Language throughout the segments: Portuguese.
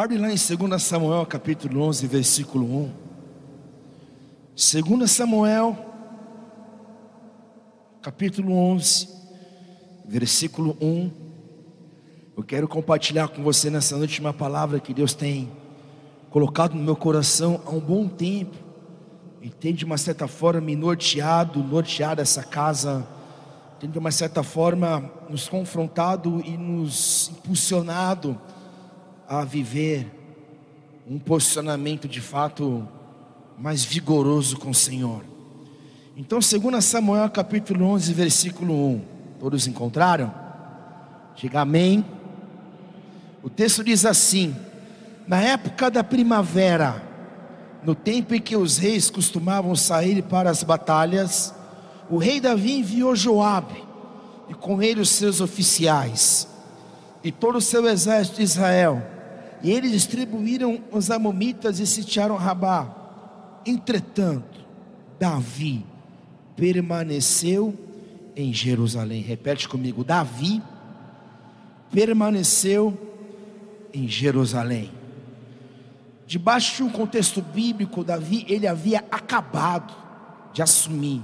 Abre lá em 2 Samuel capítulo 11, versículo 1. 2 Samuel capítulo 11, versículo 1. Eu quero compartilhar com você nessa noite uma palavra que Deus tem colocado no meu coração há um bom tempo. E tem de uma certa forma me norteado, norteado essa casa, tem de uma certa forma nos confrontado e nos impulsionado a viver um posicionamento de fato mais vigoroso com o Senhor. Então, segundo Samuel capítulo 11, versículo 1, todos encontraram? Diga amém. O texto diz assim: Na época da primavera, no tempo em que os reis costumavam sair para as batalhas, o rei Davi enviou Joabe e com ele os seus oficiais e todo o seu exército de Israel e eles distribuíram os amomitas e sitiaram Rabá. Entretanto, Davi permaneceu em Jerusalém. Repete comigo: Davi permaneceu em Jerusalém. Debaixo de um contexto bíblico, Davi ele havia acabado de assumir.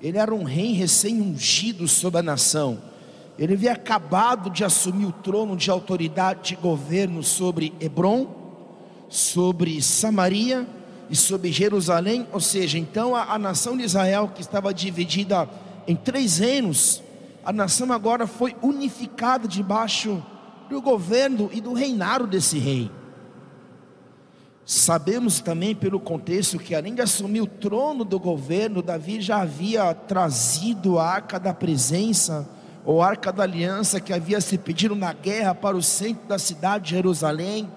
Ele era um rei recém-ungido sobre a nação ele havia acabado de assumir o trono de autoridade de governo sobre Hebron, sobre Samaria e sobre Jerusalém, ou seja, então a, a nação de Israel que estava dividida em três reinos, a nação agora foi unificada debaixo do governo e do reinado desse rei. Sabemos também pelo contexto que além de assumir o trono do governo, Davi já havia trazido a arca da presença ou arca da aliança que havia se pedido na guerra para o centro da cidade de Jerusalém.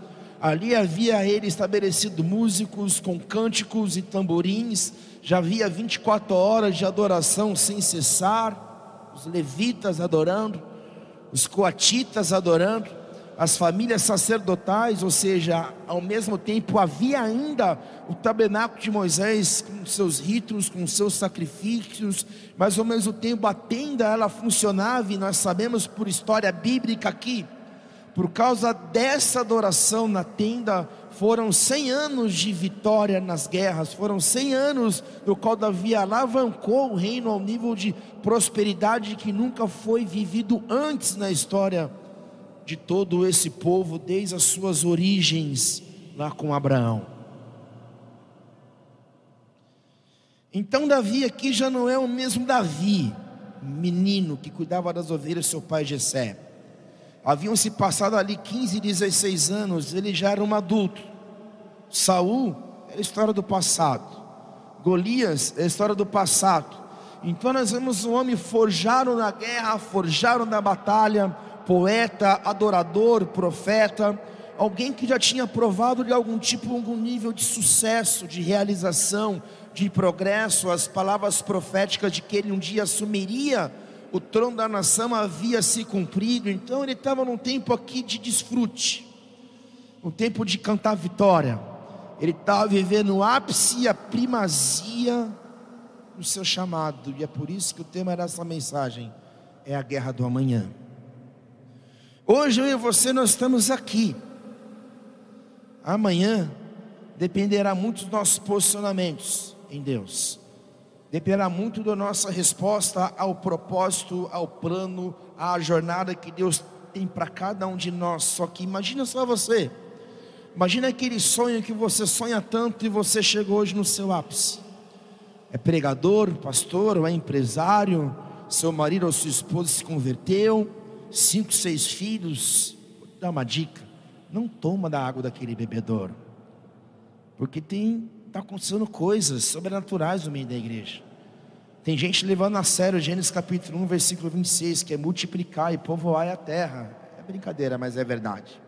Ali havia ele estabelecido músicos com cânticos e tamborins, já havia 24 horas de adoração sem cessar, os levitas adorando, os coatitas adorando as famílias sacerdotais, ou seja, ao mesmo tempo havia ainda o tabernáculo de Moisés com seus ritos, com seus sacrifícios, mas ao mesmo tempo a tenda ela funcionava e nós sabemos por história bíblica aqui, por causa dessa adoração na tenda, foram 100 anos de vitória nas guerras, foram 100 anos no qual Davi alavancou o reino ao nível de prosperidade que nunca foi vivido antes na história de todo esse povo desde as suas origens lá com Abraão. Então Davi aqui já não é o mesmo Davi, menino que cuidava das ovelhas seu pai Jessé. Haviam se passado ali 15, 16 anos, ele já era um adulto. Saul é a história do passado. Golias é história do passado. Então nós vemos um homem forjado na guerra, forjado na batalha, poeta, adorador, profeta, alguém que já tinha provado de algum tipo, algum nível de sucesso, de realização, de progresso, as palavras proféticas de que ele um dia assumiria o trono da nação havia se cumprido, então ele estava num tempo aqui de desfrute, um tempo de cantar vitória, ele estava vivendo o ápice e a primazia do seu chamado, e é por isso que o tema dessa mensagem é a guerra do amanhã. Hoje eu e você nós estamos aqui. Amanhã dependerá muito dos nossos posicionamentos em Deus. Dependerá muito da nossa resposta ao propósito, ao plano, à jornada que Deus tem para cada um de nós. Só que imagina só você. Imagina aquele sonho que você sonha tanto e você chegou hoje no seu ápice. É pregador, pastor, ou é empresário, seu marido ou sua esposa se converteu, cinco, seis filhos, vou te dar uma dica: não toma da água daquele bebedouro, porque tem está acontecendo coisas sobrenaturais no meio da igreja. Tem gente levando a sério Gênesis capítulo 1, versículo 26, que é multiplicar e povoar a terra. É brincadeira, mas é verdade.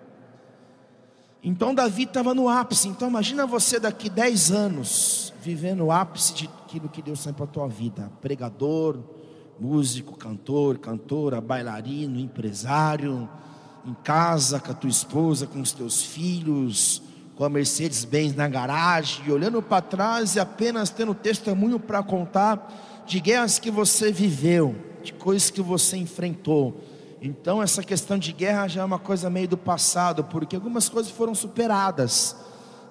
Então Davi estava no ápice. Então imagina você daqui 10 anos vivendo o ápice de aquilo que Deus tem para a tua vida. Pregador, músico, cantor, cantora, bailarino, empresário, em casa com a tua esposa, com os teus filhos, com a Mercedes-Benz na garagem, olhando para trás e apenas tendo testemunho para contar de guerras que você viveu, de coisas que você enfrentou. Então essa questão de guerra já é uma coisa meio do passado, porque algumas coisas foram superadas.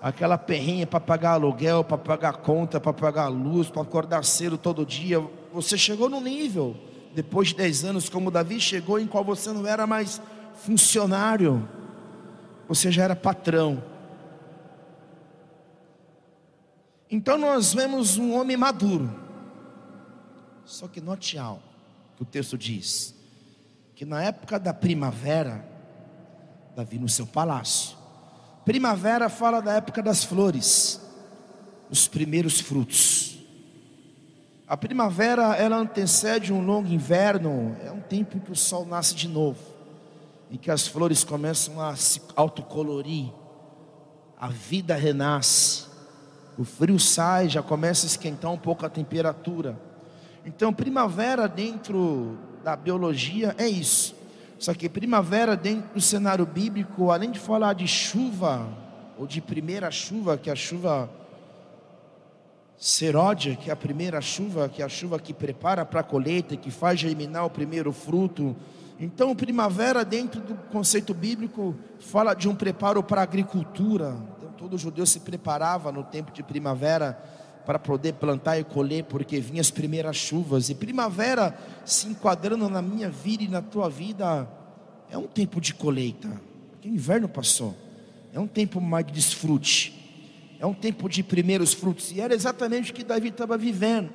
Aquela perrinha para pagar aluguel, para pagar conta, para pagar luz, para acordar cedo todo dia. Você chegou no nível, depois de 10 anos, como Davi chegou, em qual você não era mais funcionário, você já era patrão. Então nós vemos um homem maduro. Só que note algo que o texto diz: que na época da primavera, Davi no seu palácio. Primavera fala da época das flores, os primeiros frutos. A primavera ela antecede um longo inverno, é um tempo em que o sol nasce de novo, em que as flores começam a se autocolorir, a vida renasce. O frio sai, já começa a esquentar um pouco a temperatura. Então, primavera dentro da biologia é isso. Só que primavera dentro do cenário bíblico, além de falar de chuva, ou de primeira chuva, que a chuva seródia, que é a primeira chuva, que é a chuva que prepara para a colheita, que faz germinar o primeiro fruto. Então, primavera, dentro do conceito bíblico, fala de um preparo para a agricultura, todo judeu se preparava no tempo de primavera para poder plantar e colher, porque vinham as primeiras chuvas. E primavera, se enquadrando na minha vida e na tua vida, é um tempo de colheita. Porque o inverno passou. É um tempo mais de desfrute. É um tempo de primeiros frutos. E era exatamente o que Davi estava vivendo.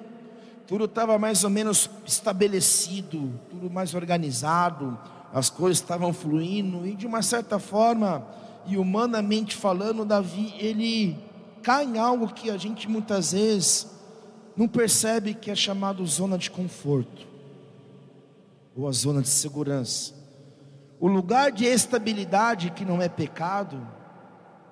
Tudo estava mais ou menos estabelecido, tudo mais organizado, as coisas estavam fluindo, e de uma certa forma, e humanamente falando, Davi, ele cai em algo que a gente muitas vezes não percebe que é chamado zona de conforto ou a zona de segurança. O lugar de estabilidade que não é pecado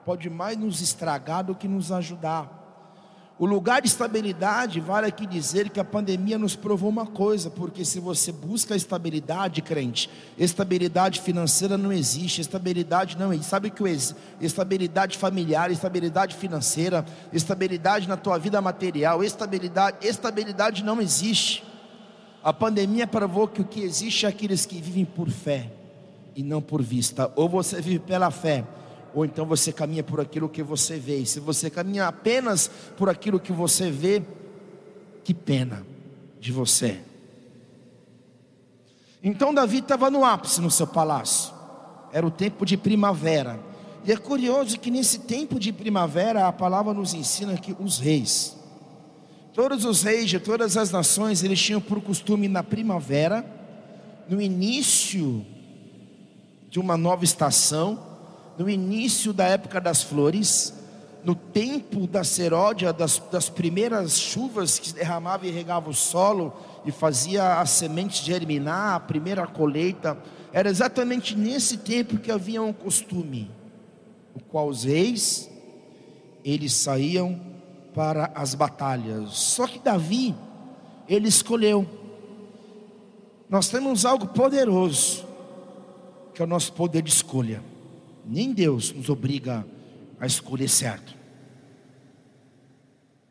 pode mais nos estragar do que nos ajudar. O lugar de estabilidade, vale aqui dizer que a pandemia nos provou uma coisa, porque se você busca estabilidade, crente, estabilidade financeira não existe, estabilidade não existe. Sabe que o estabilidade familiar, estabilidade financeira, estabilidade na tua vida material, estabilidade, estabilidade não existe. A pandemia provou que o que existe é aqueles que vivem por fé e não por vista. Ou você vive pela fé, ou então você caminha por aquilo que você vê. E se você caminha apenas por aquilo que você vê, que pena de você. Então Davi estava no ápice no seu palácio. Era o tempo de primavera. E é curioso que nesse tempo de primavera a palavra nos ensina que os reis, todos os reis de todas as nações, eles tinham por costume na primavera, no início de uma nova estação, no início da época das flores, no tempo da seródia, das, das primeiras chuvas que derramava e regava o solo e fazia a semente germinar, a primeira colheita, era exatamente nesse tempo que havia um costume, o qual os reis eles saíam para as batalhas. Só que Davi ele escolheu. Nós temos algo poderoso, que é o nosso poder de escolha. Nem Deus nos obriga a escolher certo.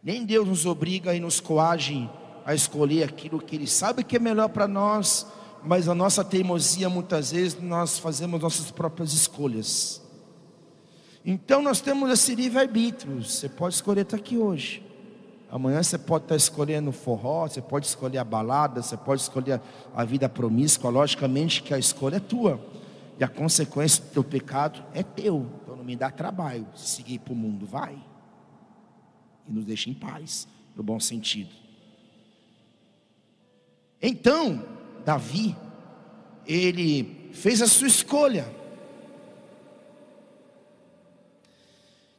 Nem Deus nos obriga e nos coage a escolher aquilo que Ele sabe que é melhor para nós, mas a nossa teimosia muitas vezes nós fazemos nossas próprias escolhas. Então nós temos esse livre-arbítrio. Você pode escolher estar aqui hoje. Amanhã você pode estar escolhendo forró, você pode escolher a balada, você pode escolher a vida promíscua. Logicamente que a escolha é tua. E a consequência do teu pecado é teu. Então não me dá trabalho. Se seguir para o mundo, vai. E nos deixa em paz, no bom sentido. Então, Davi, ele fez a sua escolha.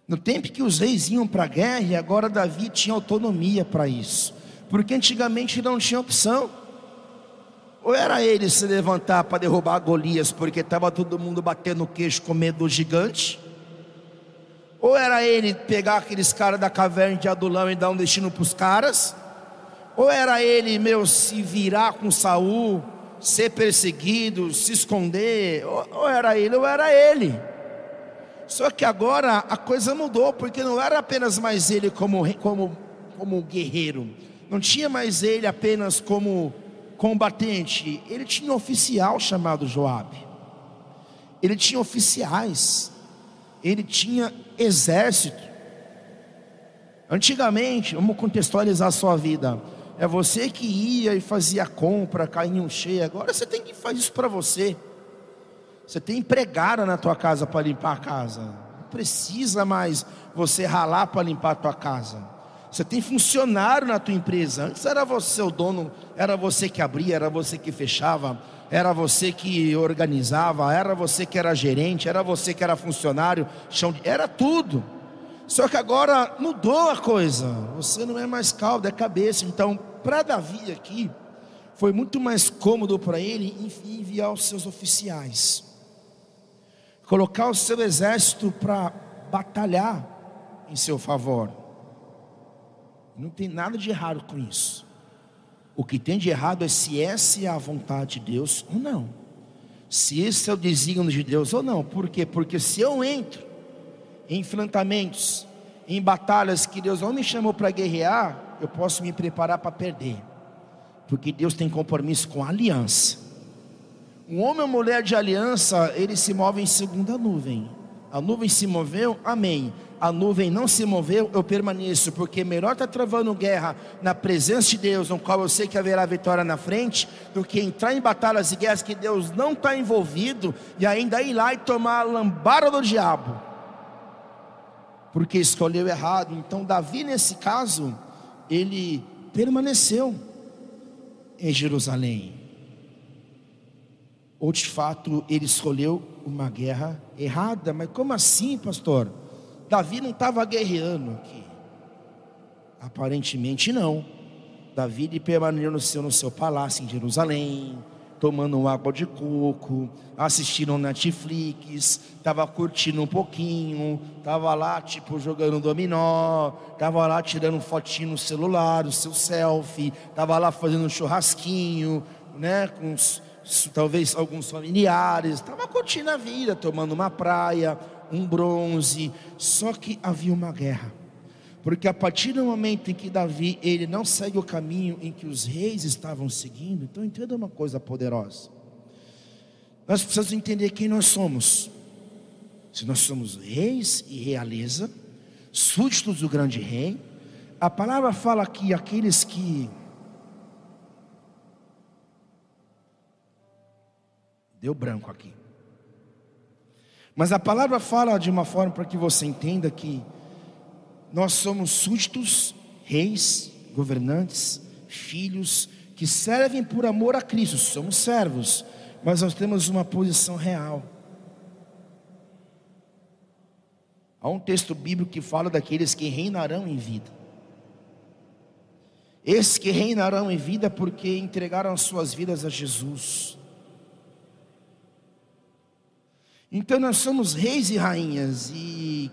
No tempo que os reis iam para a guerra, e agora Davi tinha autonomia para isso. Porque antigamente não tinha opção. Ou era ele se levantar para derrubar Golias, porque estava todo mundo batendo o queixo com medo do gigante? Ou era ele pegar aqueles caras da caverna de Adulão e dar um destino para os caras? Ou era ele, meu, se virar com Saul, ser perseguido, se esconder? Ou, ou era ele, ou era ele. Só que agora a coisa mudou, porque não era apenas mais ele como, como, como guerreiro, não tinha mais ele apenas como combatente, ele tinha um oficial chamado Joabe. Ele tinha oficiais. Ele tinha exército. Antigamente, vamos contextualizar a sua vida. É você que ia e fazia compra, cainho cheio. Agora você tem que fazer isso para você. Você tem empregada na tua casa para limpar a casa. Não precisa mais você ralar para limpar a tua casa. Você tem funcionário na tua empresa. Antes era você o dono, era você que abria, era você que fechava, era você que organizava, era você que era gerente, era você que era funcionário, era tudo. Só que agora mudou a coisa. Você não é mais caldo, é cabeça. Então, para Davi aqui, foi muito mais cômodo para ele enviar os seus oficiais, colocar o seu exército para batalhar em seu favor. Não tem nada de errado com isso. O que tem de errado é se essa é a vontade de Deus ou não. Se esse é o desígnio de Deus ou não. Por quê? Porque se eu entro em enfrentamentos, em batalhas que Deus não me chamou para guerrear, eu posso me preparar para perder. Porque Deus tem compromisso com a aliança. Um homem ou mulher de aliança, ele se move em segunda nuvem. A nuvem se moveu, amém a nuvem não se moveu, eu permaneço, porque melhor estar tá travando guerra na presença de Deus, no qual eu sei que haverá vitória na frente, do que entrar em batalhas e guerras que Deus não está envolvido e ainda ir lá e tomar a lambada do diabo, porque escolheu errado. Então, Davi, nesse caso, ele permaneceu em Jerusalém, ou de fato ele escolheu uma guerra errada, mas como assim, pastor? Davi não estava guerreando aqui. Aparentemente não. Davi permaneceu no seu, no seu palácio em Jerusalém, tomando água de coco, assistindo Netflix, estava curtindo um pouquinho, estava lá tipo jogando dominó, estava lá tirando fotinho no celular, o seu selfie, estava lá fazendo um churrasquinho, né, com os, talvez alguns familiares, estava curtindo a vida, tomando uma praia, um bronze, só que havia uma guerra. Porque a partir do momento em que Davi ele não segue o caminho em que os reis estavam seguindo, então entenda uma coisa poderosa. Nós precisamos entender quem nós somos. Se nós somos reis e realeza, súditos do grande rei, a palavra fala que aqueles que deu branco aqui. Mas a palavra fala de uma forma para que você entenda que nós somos súditos, reis, governantes, filhos que servem por amor a Cristo, somos servos, mas nós temos uma posição real. Há um texto bíblico que fala daqueles que reinarão em vida. Esses que reinarão em vida porque entregaram suas vidas a Jesus. Então nós somos reis e rainhas, e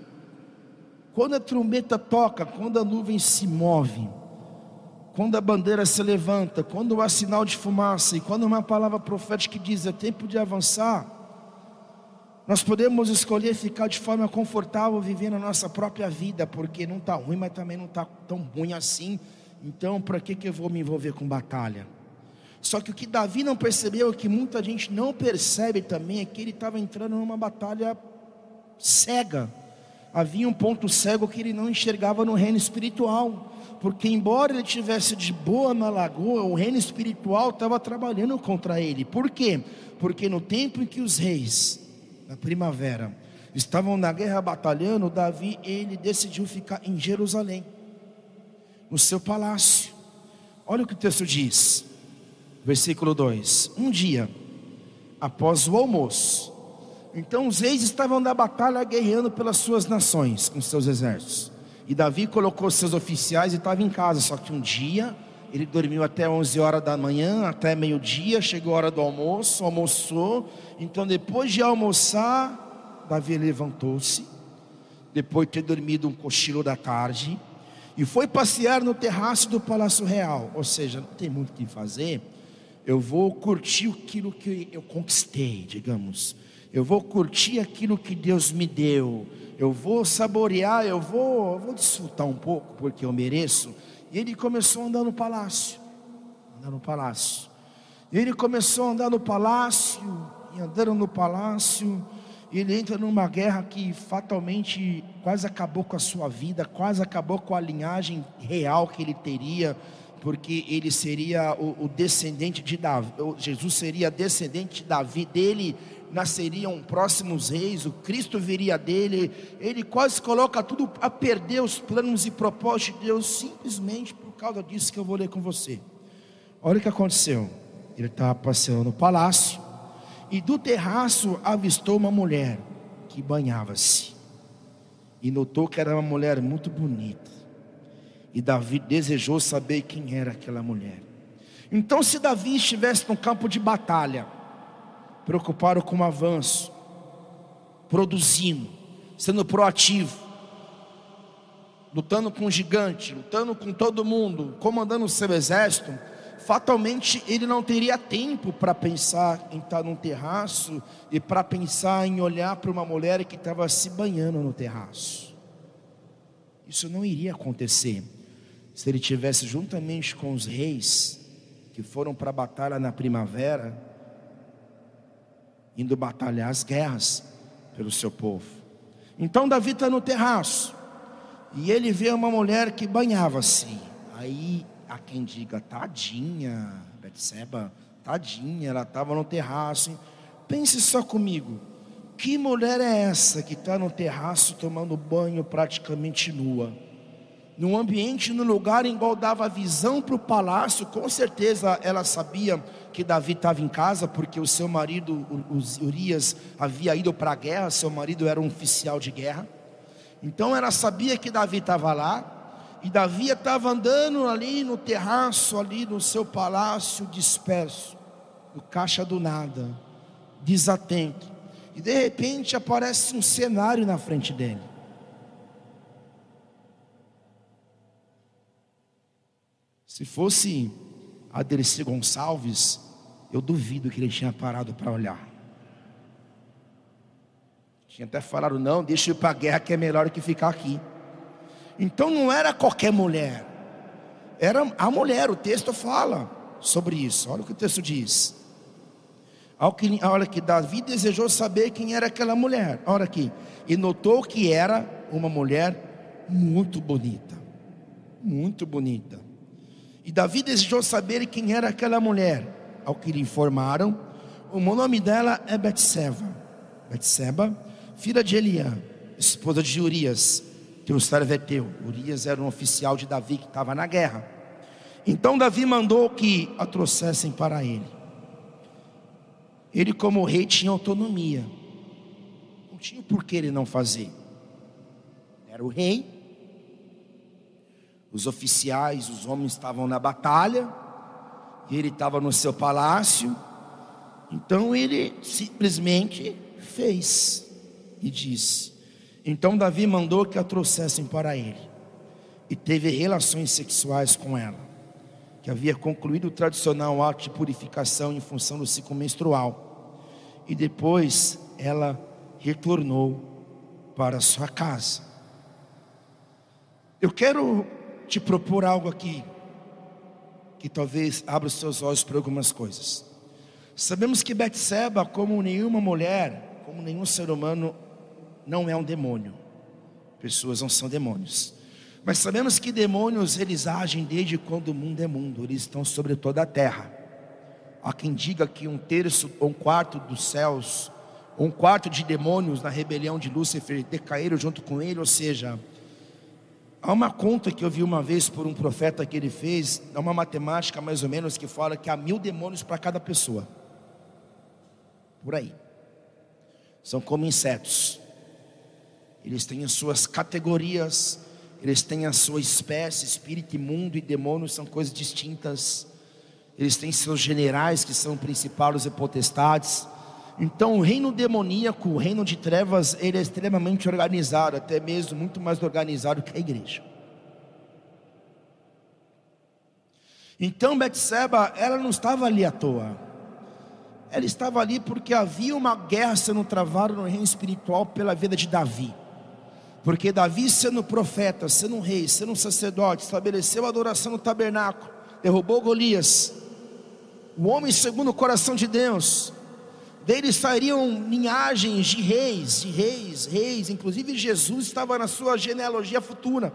quando a trombeta toca, quando a nuvem se move, quando a bandeira se levanta, quando há sinal de fumaça, e quando uma palavra profética diz é tempo de avançar, nós podemos escolher ficar de forma confortável vivendo a nossa própria vida, porque não está ruim, mas também não está tão ruim assim. Então, para que, que eu vou me envolver com batalha? Só que o que Davi não percebeu, que muita gente não percebe também, é que ele estava entrando numa batalha cega. Havia um ponto cego que ele não enxergava no reino espiritual. Porque, embora ele tivesse de boa na lagoa, o reino espiritual estava trabalhando contra ele. Por quê? Porque no tempo em que os reis, na primavera, estavam na guerra batalhando, Davi ele decidiu ficar em Jerusalém, no seu palácio. Olha o que o texto diz. Versículo 2: Um dia, após o almoço, então os reis estavam na batalha guerreando pelas suas nações, com seus exércitos. E Davi colocou seus oficiais e estava em casa. Só que um dia ele dormiu até 11 horas da manhã, até meio-dia. Chegou a hora do almoço, almoçou. Então, depois de almoçar, Davi levantou-se, depois de ter dormido um cochilo da tarde, e foi passear no terraço do Palácio Real. Ou seja, não tem muito o que fazer eu vou curtir aquilo que eu conquistei, digamos. Eu vou curtir aquilo que Deus me deu. Eu vou saborear, eu vou, eu vou desfrutar um pouco, porque eu mereço. E ele começou a andar no palácio. Andar no palácio. Ele começou a andar no palácio, e andando no palácio, ele entra numa guerra que fatalmente quase acabou com a sua vida, quase acabou com a linhagem real que ele teria, porque ele seria o, o descendente de Davi, Jesus seria descendente de Davi, dele nasceriam próximos reis, o Cristo viria dele, ele quase coloca tudo a perder os planos e propósitos de Deus, simplesmente por causa disso que eu vou ler com você. Olha o que aconteceu. Ele estava passeando no palácio, e do terraço avistou uma mulher que banhava-se. E notou que era uma mulher muito bonita. E Davi desejou saber quem era aquela mulher. Então, se Davi estivesse no campo de batalha, preocupado com o avanço, produzindo, sendo proativo, lutando com o gigante, lutando com todo mundo, comandando o seu exército, fatalmente ele não teria tempo para pensar em estar num terraço e para pensar em olhar para uma mulher que estava se banhando no terraço. Isso não iria acontecer se ele tivesse juntamente com os reis que foram para a batalha na primavera, indo batalhar as guerras pelo seu povo. Então Davi está no terraço e ele vê uma mulher que banhava-se. Aí Há quem diga, tadinha, Betseba, tadinha, ela estava no terraço. Pense só comigo, que mulher é essa que está no terraço tomando banho praticamente nua? Num ambiente, num lugar em qual dava visão para o palácio, com certeza ela sabia que Davi estava em casa, porque o seu marido, Urias, havia ido para a guerra, seu marido era um oficial de guerra. Então ela sabia que Davi estava lá, e Davi estava andando ali no terraço, ali no seu palácio disperso, no caixa do nada, desatento. E de repente aparece um cenário na frente dele. Se fosse a Dercy Gonçalves, eu duvido que ele tinha parado para olhar. Tinha até falado, não, deixa eu ir para a guerra que é melhor que ficar aqui. Então não era qualquer mulher, era a mulher, o texto fala sobre isso. Olha o que o texto diz. Olha que Davi desejou saber quem era aquela mulher. Olha aqui. E notou que era uma mulher muito bonita. Muito bonita. E Davi desejou saber quem era aquela mulher. Ao que lhe informaram, o nome dela é Betseba. Betseba, filha de Eliã, esposa de Urias serveteu. Urias era um oficial de Davi que estava na guerra. Então Davi mandou que a trouxessem para ele. Ele, como rei, tinha autonomia. Não tinha por que ele não fazer. Era o rei. Os oficiais, os homens estavam na batalha. E ele estava no seu palácio. Então ele simplesmente fez e disse: então Davi mandou que a trouxessem para ele e teve relações sexuais com ela, que havia concluído o tradicional ato de purificação em função do ciclo menstrual. E depois ela retornou para sua casa. Eu quero te propor algo aqui que talvez abra os seus olhos para algumas coisas. Sabemos que Betseba, como nenhuma mulher, como nenhum ser humano, não é um demônio. Pessoas não são demônios. Mas sabemos que demônios eles agem desde quando o mundo é mundo, eles estão sobre toda a terra. Há quem diga que um terço ou um quarto dos céus, um quarto de demônios na rebelião de Lúcifer decaíram junto com ele, ou seja, há uma conta que eu vi uma vez por um profeta que ele fez, é uma matemática mais ou menos que fala que há mil demônios para cada pessoa. Por aí. São como insetos eles têm as suas categorias, eles têm a sua espécie, espírito imundo e demônio são coisas distintas. Eles têm seus generais que são principados e potestades. Então, o reino demoníaco, o reino de trevas, ele é extremamente organizado, até mesmo muito mais organizado que a igreja. Então, Betseba, ela não estava ali à toa. Ela estava ali porque havia uma guerra sendo travada no reino espiritual pela vida de Davi. Porque Davi, sendo profeta, sendo rei, sendo sacerdote, estabeleceu a adoração no tabernáculo, derrubou Golias. o homem segundo o coração de Deus. Dele sairiam linhagens de reis, de reis, reis, inclusive Jesus estava na sua genealogia futura.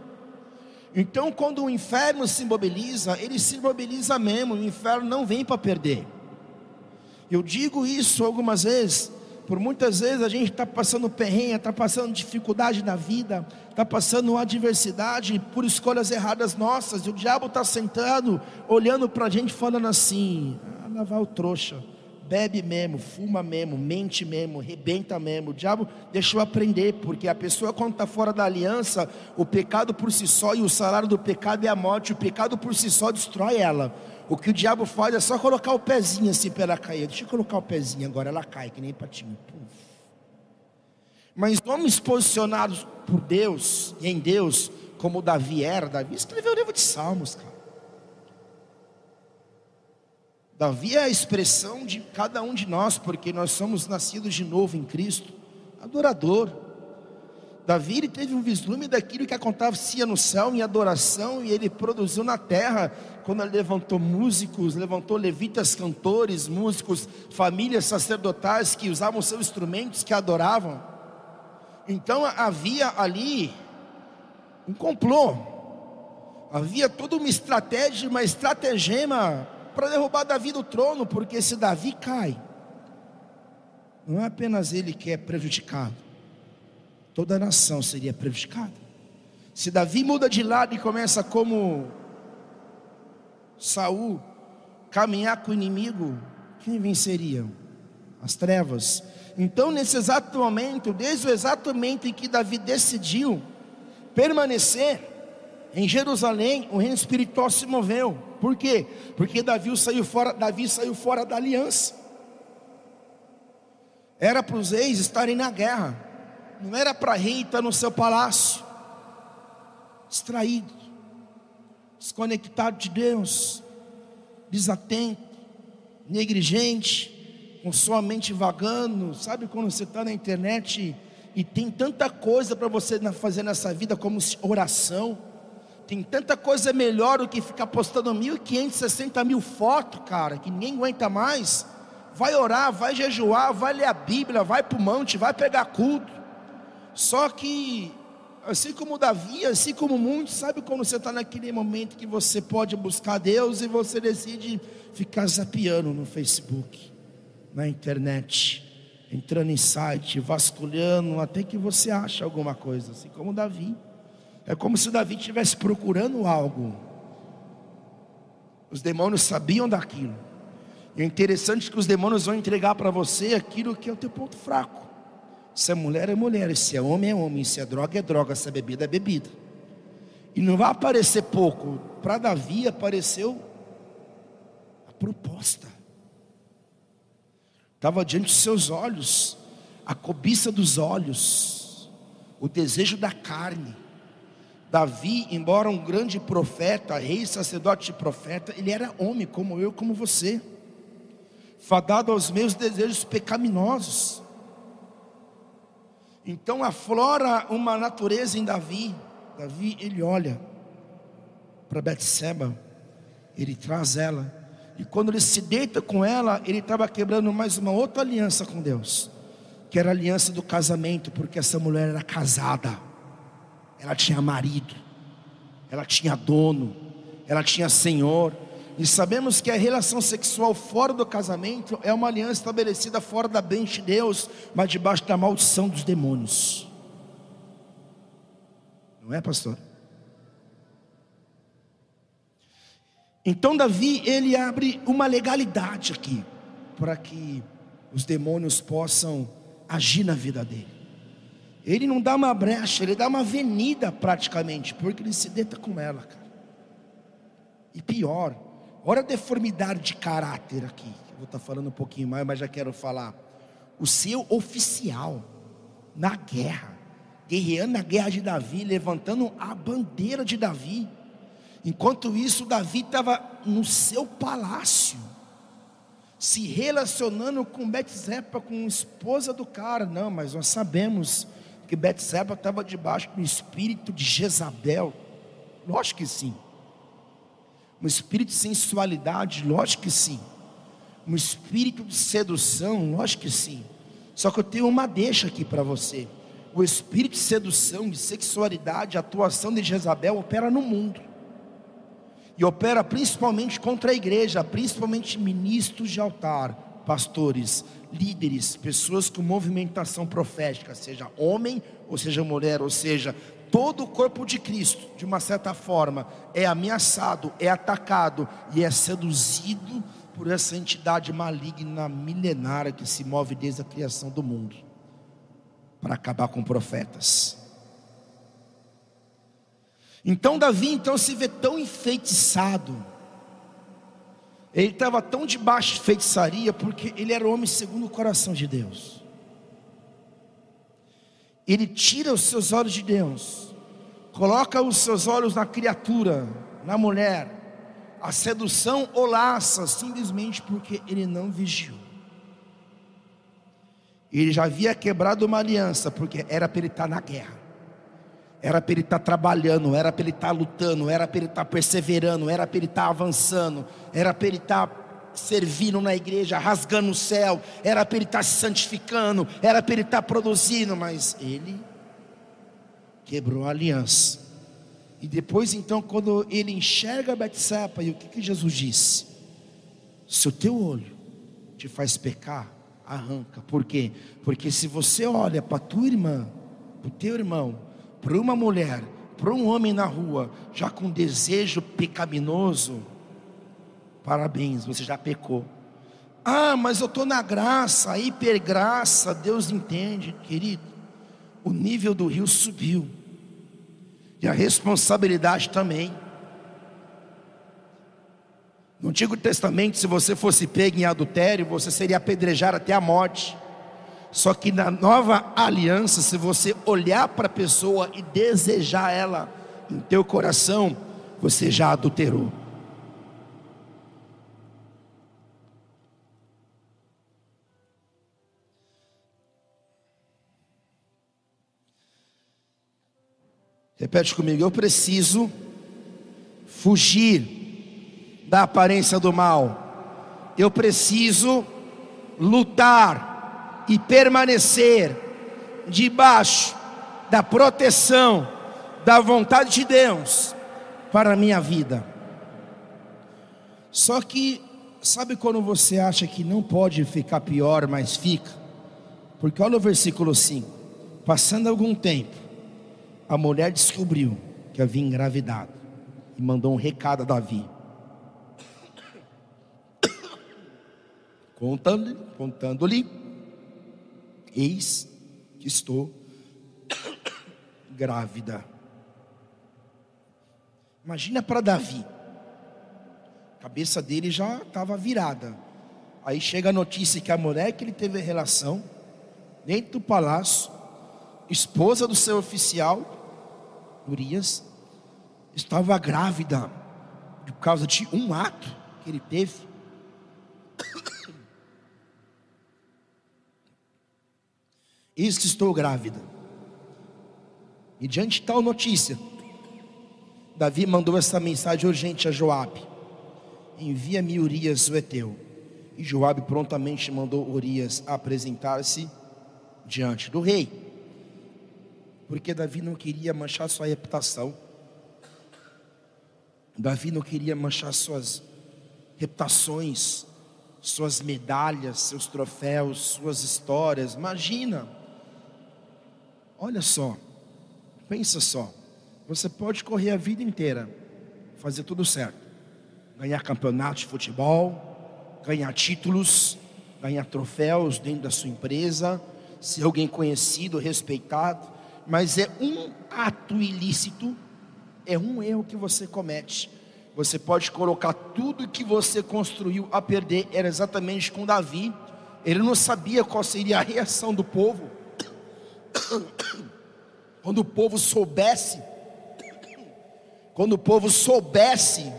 Então, quando o inferno se mobiliza, ele se mobiliza mesmo, o inferno não vem para perder. Eu digo isso algumas vezes, por muitas vezes a gente está passando perrenha, está passando dificuldade na vida, está passando adversidade por escolhas erradas nossas, e o diabo está sentado, olhando para a gente, falando assim: ah, o trouxa, bebe mesmo, fuma mesmo, mente mesmo, rebenta mesmo. O diabo deixou aprender, porque a pessoa, quando está fora da aliança, o pecado por si só e o salário do pecado é a morte, o pecado por si só destrói ela. O que o diabo faz é só colocar o pezinho assim para ela cair. Deixa eu colocar o pezinho agora, ela cai, que nem patinho. Mas homens posicionados por Deus e em Deus, como Davi era, Davi escreveu o livro de Salmos, cara. Davi é a expressão de cada um de nós, porque nós somos nascidos de novo em Cristo, adorador. Davi ele teve um vislumbre daquilo que acontecia no céu em adoração e ele produziu na terra quando ele levantou músicos, levantou levitas cantores, músicos, famílias sacerdotais que usavam seus instrumentos, que adoravam. Então havia ali um complô, havia toda uma estratégia, uma estratagema para derrubar Davi do trono, porque se Davi cai, não é apenas ele que é prejudicado, toda a nação seria prejudicada. Se Davi muda de lado e começa como Saul caminhar com o inimigo, quem venceria? As trevas. Então, nesse exato momento, desde o exato momento em que Davi decidiu permanecer em Jerusalém, o reino espiritual se moveu. Por quê? Porque Davi saiu fora, Davi saiu fora da aliança. Era para os reis estarem na guerra. Não era para rei estar no seu palácio. Distraído. Desconectado de Deus. Desatento. Negligente. Com sua mente vagando. Sabe quando você está na internet e tem tanta coisa para você fazer nessa vida como oração tem tanta coisa melhor do que ficar postando 1.560 mil fotos, cara, que ninguém aguenta mais. Vai orar, vai jejuar, vai ler a Bíblia, vai para o monte, vai pegar culto. Só que, assim como Davi, assim como muitos, sabe quando você está naquele momento que você pode buscar Deus e você decide ficar zapeando no Facebook, na internet, entrando em site, vasculhando, até que você acha alguma coisa, assim como Davi. É como se Davi estivesse procurando algo. Os demônios sabiam daquilo. E é interessante que os demônios vão entregar para você aquilo que é o teu ponto fraco. Se é mulher, é mulher. Se é homem, é homem. Se é droga, é droga. Se é bebida, é bebida. E não vai aparecer pouco. Para Davi apareceu a proposta. Estava diante dos seus olhos a cobiça dos olhos, o desejo da carne. Davi, embora um grande profeta, rei, sacerdote e profeta, ele era homem como eu, como você, fadado aos meus desejos pecaminosos. Então aflora uma natureza em Davi. Davi, ele olha para Betseba, ele traz ela, e quando ele se deita com ela, ele estava quebrando mais uma outra aliança com Deus, que era a aliança do casamento, porque essa mulher era casada ela tinha marido, ela tinha dono, ela tinha senhor. E sabemos que a relação sexual fora do casamento é uma aliança estabelecida fora da bênção de Deus, mas debaixo da maldição dos demônios. Não é, pastor? Então Davi, ele abre uma legalidade aqui para que os demônios possam agir na vida dele. Ele não dá uma brecha, ele dá uma avenida praticamente, porque ele se deita com ela, cara. E pior, olha a deformidade de caráter aqui. Eu vou estar falando um pouquinho mais, mas já quero falar. O seu oficial na guerra, guerreando na guerra de Davi, levantando a bandeira de Davi. Enquanto isso, Davi estava no seu palácio, se relacionando com Betzepa, com a esposa do cara. Não, mas nós sabemos que Betseba estava debaixo do espírito de Jezabel? Lógico que sim. Um espírito de sensualidade? Lógico que sim. Um espírito de sedução, lógico que sim. Só que eu tenho uma deixa aqui para você. O espírito de sedução, de sexualidade, atuação de Jezabel opera no mundo. E opera principalmente contra a igreja, principalmente ministros de altar, pastores, líderes, pessoas com movimentação profética, seja homem ou seja mulher, ou seja, todo o corpo de Cristo, de uma certa forma, é ameaçado, é atacado e é seduzido por essa entidade maligna milenária que se move desde a criação do mundo para acabar com profetas. Então Davi então se vê tão enfeitiçado. Ele estava tão debaixo de feitiçaria porque ele era homem segundo o coração de Deus. Ele tira os seus olhos de Deus, coloca os seus olhos na criatura, na mulher. A sedução o laça simplesmente porque ele não vigiou. Ele já havia quebrado uma aliança, porque era para ele estar na guerra, era para ele estar trabalhando, era para ele estar lutando, era para ele estar perseverando, era para ele estar avançando, era para ele estar servindo na igreja, rasgando o céu, era para ele estar se santificando, era para ele estar produzindo, mas ele quebrou a aliança. E depois, então, quando ele enxerga Betseba, e o que, que Jesus disse? Se o teu olho te faz pecar, arranca. Por quê? Porque se você olha para tua irmã, para o teu irmão, para uma mulher, para um homem na rua, já com desejo pecaminoso, parabéns, você já pecou. Ah, mas eu estou na graça, hipergraça, Deus entende, querido. O nível do rio subiu, e a responsabilidade também. No Antigo Testamento, se você fosse pego em adultério, você seria apedrejado até a morte. Só que na nova aliança, se você olhar para a pessoa e desejar ela em teu coração, você já adulterou. Repete comigo, eu preciso fugir da aparência do mal. Eu preciso lutar e permanecer debaixo da proteção da vontade de Deus para a minha vida. Só que, sabe quando você acha que não pode ficar pior, mas fica? Porque olha o versículo 5: passando algum tempo, a mulher descobriu que havia engravidado e mandou um recado a Davi. contando-lhe, contando-lhe, eis que estou grávida. Imagina para Davi, a cabeça dele já estava virada. Aí chega a notícia que a mulher que ele teve relação, dentro do palácio, esposa do seu oficial, Urias, estava grávida por causa de um ato que ele teve. Eis que estou grávida. E diante de tal notícia, Davi mandou essa mensagem urgente a Joabe: Envia-me Urias o Eteu. E Joabe prontamente mandou Urias apresentar-se diante do rei. Porque Davi não queria manchar sua reputação. Davi não queria manchar suas reputações, suas medalhas, seus troféus, suas histórias. Imagina, Olha só, pensa só. Você pode correr a vida inteira, fazer tudo certo, ganhar campeonatos de futebol, ganhar títulos, ganhar troféus dentro da sua empresa, ser alguém conhecido, respeitado, mas é um ato ilícito, é um erro que você comete. Você pode colocar tudo que você construiu a perder. Era exatamente com Davi. Ele não sabia qual seria a reação do povo. Quando o povo soubesse, quando o povo soubesse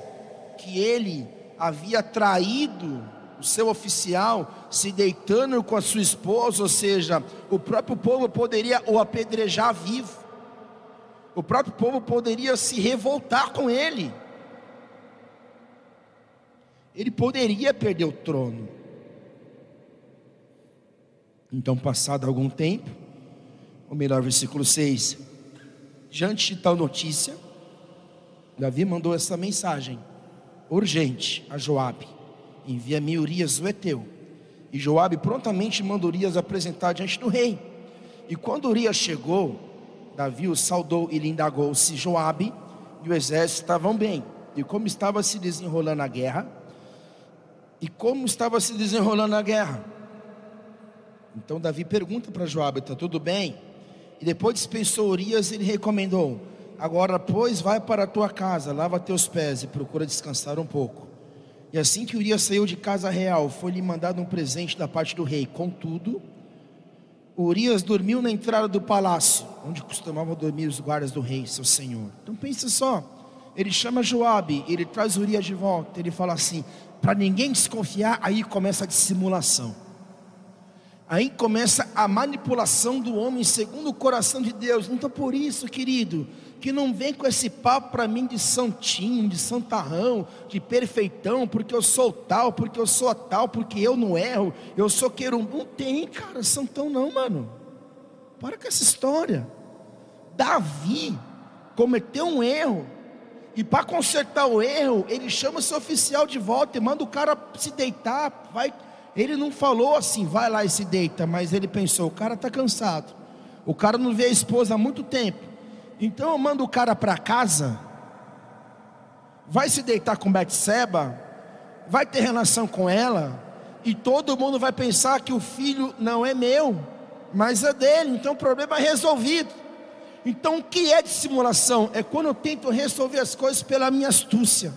que ele havia traído o seu oficial, se deitando com a sua esposa, ou seja, o próprio povo poderia o apedrejar vivo, o próprio povo poderia se revoltar com ele, ele poderia perder o trono, Então, passado algum tempo, ou melhor, versículo 6, diante de tal notícia, Davi mandou essa mensagem urgente a Joabe: envia-me Urias o Eteu. E Joabe prontamente mandou Urias apresentar diante do rei. E quando Urias chegou, Davi o saudou e lhe indagou se Joabe e o exército estavam bem, e como estava se desenrolando a guerra, e como estava se desenrolando a guerra. Então Davi pergunta para Joabe: está tudo bem? E depois dispensou Urias e ele recomendou: Agora, pois, vai para a tua casa, lava teus pés e procura descansar um pouco. E assim que Urias saiu de casa real, foi-lhe mandado um presente da parte do rei. Contudo, Urias dormiu na entrada do palácio, onde costumavam dormir os guardas do rei, seu senhor. Então pensa só, ele chama Joabe, ele traz Urias de volta, ele fala assim, para ninguém desconfiar, aí começa a dissimulação. Aí começa a manipulação do homem segundo o coração de Deus. Então por isso, querido, que não vem com esse papo para mim de santinho, de santarrão, de perfeitão, porque eu sou tal, porque eu sou tal, porque eu não erro, eu sou querum. Não tem, cara, santão não, mano. Para com essa história. Davi cometeu um erro, e para consertar o erro, ele chama seu oficial de volta e manda o cara se deitar. Vai. Ele não falou assim, vai lá e se deita, mas ele pensou: o cara está cansado, o cara não vê a esposa há muito tempo. Então eu mando o cara para casa, vai se deitar com Betseba, vai ter relação com ela, e todo mundo vai pensar que o filho não é meu, mas é dele, então o problema é resolvido. Então o que é dissimulação? É quando eu tento resolver as coisas pela minha astúcia.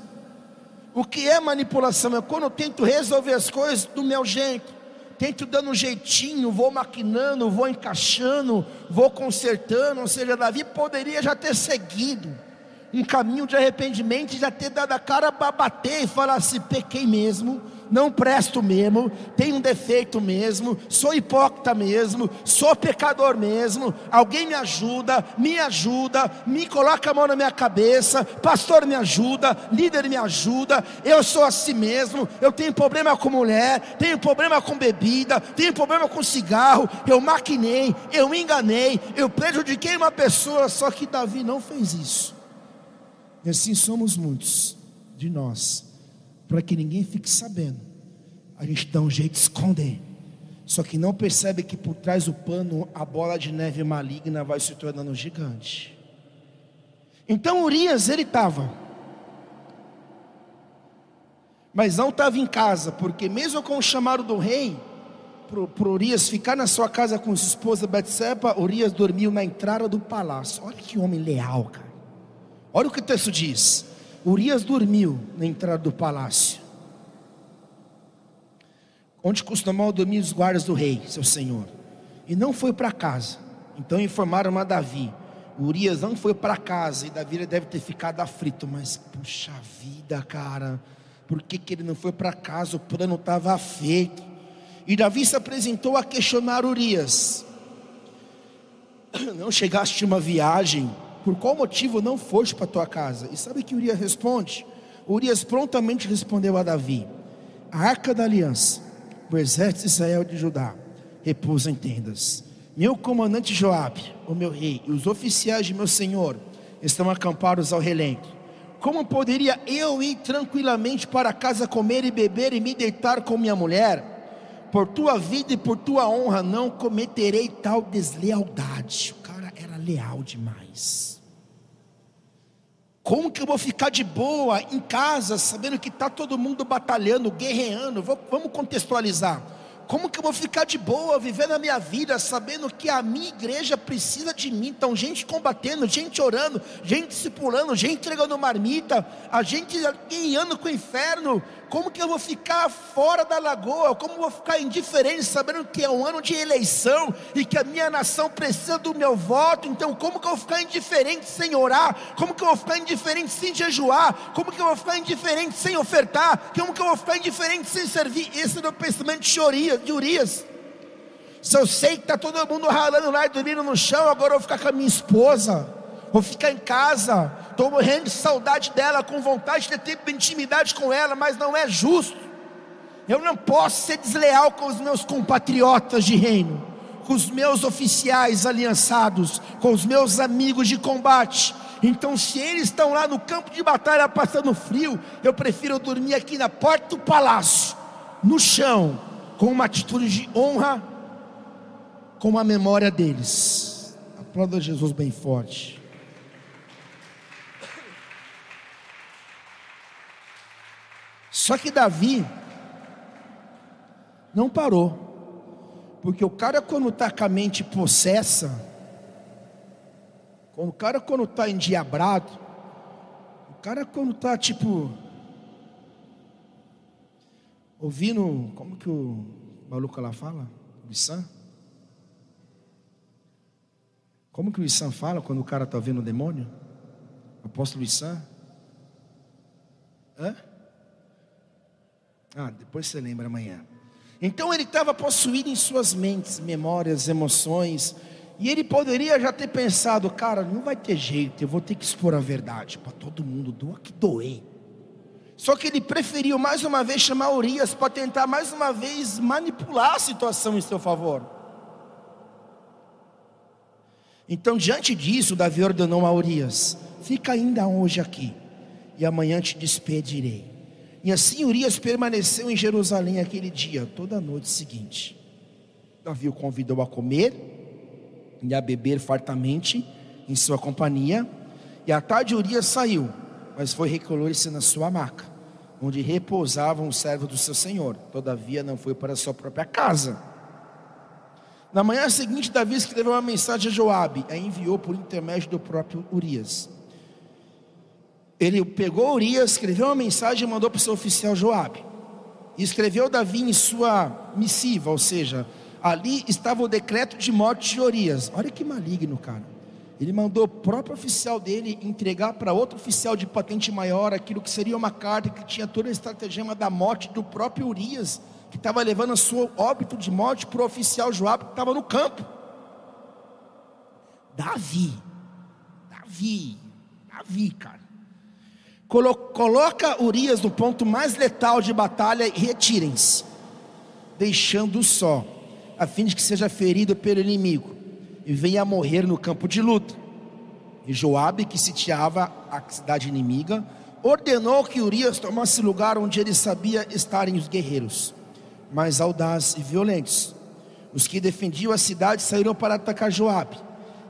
O que é manipulação? É quando eu tento resolver as coisas do meu jeito tento dando um jeitinho, vou maquinando, vou encaixando, vou consertando. Ou seja, Davi poderia já ter seguido um caminho de arrependimento já ter dado a cara para bater e falar assim: pequei mesmo, não presto mesmo, tenho um defeito mesmo, sou hipócrita mesmo, sou pecador mesmo. Alguém me ajuda, me ajuda, me coloca a mão na minha cabeça, pastor me ajuda, líder me ajuda. Eu sou assim mesmo. Eu tenho problema com mulher, tenho problema com bebida, tenho problema com cigarro. Eu maquinei, eu enganei, eu prejudiquei uma pessoa. Só que Davi não fez isso. E assim somos muitos de nós para que ninguém fique sabendo. A gente dá um jeito de esconder. Só que não percebe que por trás do pano a bola de neve maligna vai se tornando gigante. Então Urias ele estava, mas não estava em casa, porque mesmo com o chamado do rei, para Urias ficar na sua casa com sua esposa Betseba, Urias dormiu na entrada do palácio. Olha que homem leal, cara. Olha o que o texto diz. Urias dormiu na entrada do palácio, onde costumavam dormir os guardas do rei, seu senhor, e não foi para casa. Então informaram a Davi. Urias não foi para casa, e Davi deve ter ficado aflito, mas puxa vida, cara, por que, que ele não foi para casa? O plano estava feito. E Davi se apresentou a questionar Urias. Não chegaste uma viagem por qual motivo não foste para tua casa? E sabe que Urias responde? Urias prontamente respondeu a Davi: A arca da aliança, o exército de Israel de Judá, repousa em tendas. Meu comandante Joabe, o meu rei, e os oficiais de meu senhor estão acampados ao relento. Como poderia eu ir tranquilamente para casa comer e beber e me deitar com minha mulher? Por tua vida e por tua honra não cometerei tal deslealdade. O cara era leal demais. Como que eu vou ficar de boa em casa, sabendo que está todo mundo batalhando, guerreando? Vamos contextualizar. Como que eu vou ficar de boa, vivendo a minha vida, sabendo que a minha igreja precisa de mim? Então, gente combatendo, gente orando, gente discipulando, gente entregando marmita, a gente guiando com o inferno. Como que eu vou ficar fora da lagoa? Como eu vou ficar indiferente, sabendo que é um ano de eleição e que a minha nação precisa do meu voto? Então, como que eu vou ficar indiferente sem orar? Como que eu vou ficar indiferente sem jejuar? Como que eu vou ficar indiferente sem ofertar? Como que eu vou ficar indiferente sem servir? Esse é o pensamento de Urias de Urias. Se eu sei que está todo mundo ralando lá e dormindo no chão, agora eu vou ficar com a minha esposa, vou ficar em casa, estou morrendo de saudade dela, com vontade de ter tempo de intimidade com ela, mas não é justo. Eu não posso ser desleal com os meus compatriotas de reino, com os meus oficiais aliançados, com os meus amigos de combate. Então, se eles estão lá no campo de batalha passando frio, eu prefiro dormir aqui na porta do palácio, no chão, com uma atitude de honra, com a memória deles. Aplauda Jesus bem forte. Só que Davi não parou, porque o cara, quando está com a mente possessa, o cara, quando está endiabrado, o cara, quando está tipo, ouvindo, como que o maluco lá fala? O Issan? Como que o Issan fala quando o cara está ouvindo o demônio? O apóstolo Issan? Hã? Ah, depois você lembra amanhã. Então ele estava possuído em suas mentes, memórias, emoções, e ele poderia já ter pensado, cara, não vai ter jeito, eu vou ter que expor a verdade para todo mundo, doa que doer. Só que ele preferiu mais uma vez chamar Urias para tentar mais uma vez manipular a situação em seu favor. Então, diante disso, Davi ordenou a Urias: Fica ainda hoje aqui, e amanhã te despedirei. E assim Urias permaneceu em Jerusalém aquele dia, toda a noite seguinte. Davi o convidou a comer e a beber fartamente em sua companhia. E à tarde Urias saiu, mas foi recolher-se na sua maca, onde repousavam os servos do seu senhor. Todavia não foi para a sua própria casa. Na manhã seguinte, Davi escreveu uma mensagem a Joabe, a enviou por intermédio do próprio Urias ele pegou Urias, escreveu uma mensagem e mandou para o seu oficial Joabe. E escreveu Davi em sua missiva, ou seja, ali estava o decreto de morte de Urias. Olha que maligno, cara. Ele mandou o próprio oficial dele entregar para outro oficial de patente maior aquilo que seria uma carta que tinha toda a estratagema da morte do próprio Urias, que estava levando a sua óbito de morte para o oficial Joabe que estava no campo. Davi, Davi, Davi, cara coloca Urias no ponto mais letal de batalha e retirem-se, deixando-o só, a fim de que seja ferido pelo inimigo e venha a morrer no campo de luta. E Joabe, que sitiava a cidade inimiga, ordenou que Urias tomasse lugar onde ele sabia estarem os guerreiros, mais audazes e violentos. Os que defendiam a cidade saíram para atacar Joabe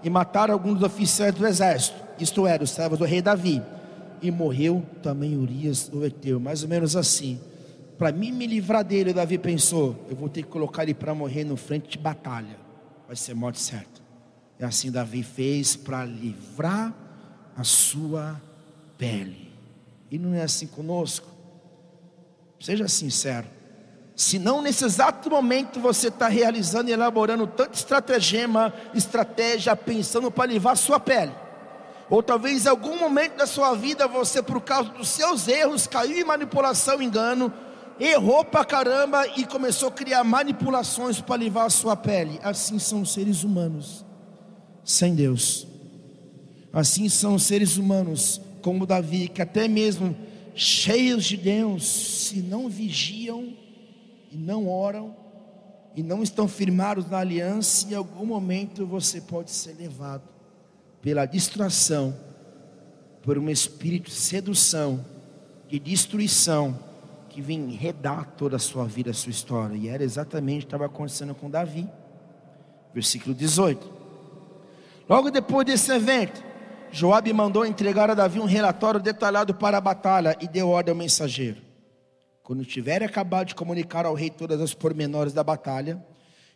e mataram alguns oficiais do exército, isto era, os servos do rei Davi e morreu também Urias o Eteu, mais ou menos assim. Para mim me livrar dele, Davi pensou: eu vou ter que colocar ele para morrer no frente de batalha, vai ser morte certa. E assim Davi fez para livrar a sua pele. E não é assim conosco. Seja sincero. Se não nesse exato momento você está realizando e elaborando tanta estratagema, estratégia, pensando para livrar a sua pele ou talvez em algum momento da sua vida você, por causa dos seus erros, caiu em manipulação, engano, errou pra caramba e começou a criar manipulações para livrar a sua pele. Assim são os seres humanos, sem Deus. Assim são os seres humanos, como Davi, que até mesmo cheios de Deus, se não vigiam e não oram e não estão firmados na aliança, em algum momento você pode ser levado pela distração, por um espírito de sedução, de destruição, que vem enredar toda a sua vida, a sua história. E era exatamente o que estava acontecendo com Davi. Versículo 18. Logo depois desse evento, Joabe mandou entregar a Davi um relatório detalhado para a batalha e deu ordem ao mensageiro. Quando tiver acabado de comunicar ao rei todas as pormenores da batalha,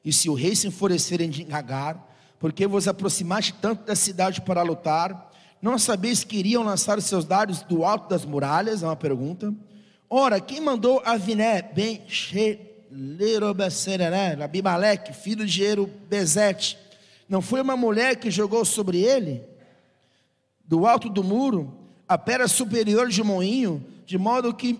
e se o rei se enfurecer em Hagar, porque vos aproximaste tanto da cidade para lutar? Não sabeis que iriam lançar os seus dardos do alto das muralhas? É uma pergunta. Ora, quem mandou Aviné ben Shelerobeseré, Abimeleque, filho de Jerubezete, não foi uma mulher que jogou sobre ele, do alto do muro, a pedra superior de moinho, de modo que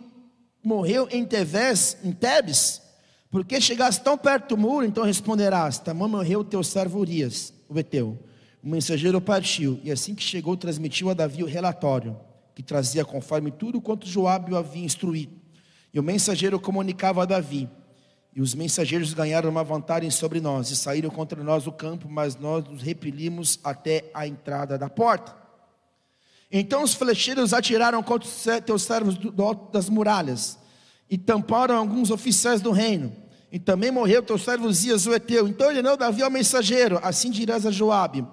morreu em Tevés, em Tebes? Porque chegaste tão perto do muro, então responderás: Tamã morreu teu servo Urias, o Beteu. O mensageiro partiu, e assim que chegou, transmitiu a Davi o relatório, que trazia conforme tudo quanto Joabe o havia instruído. E o mensageiro comunicava a Davi: E os mensageiros ganharam uma vantagem sobre nós e saíram contra nós do campo, mas nós nos repelimos até a entrada da porta. Então os flecheiros atiraram contra os teus servos do alto das muralhas e tamparam alguns oficiais do reino. E também morreu teu servo Zias, o Eteu. Então ele não Davi ao mensageiro, assim dirás a Joabe,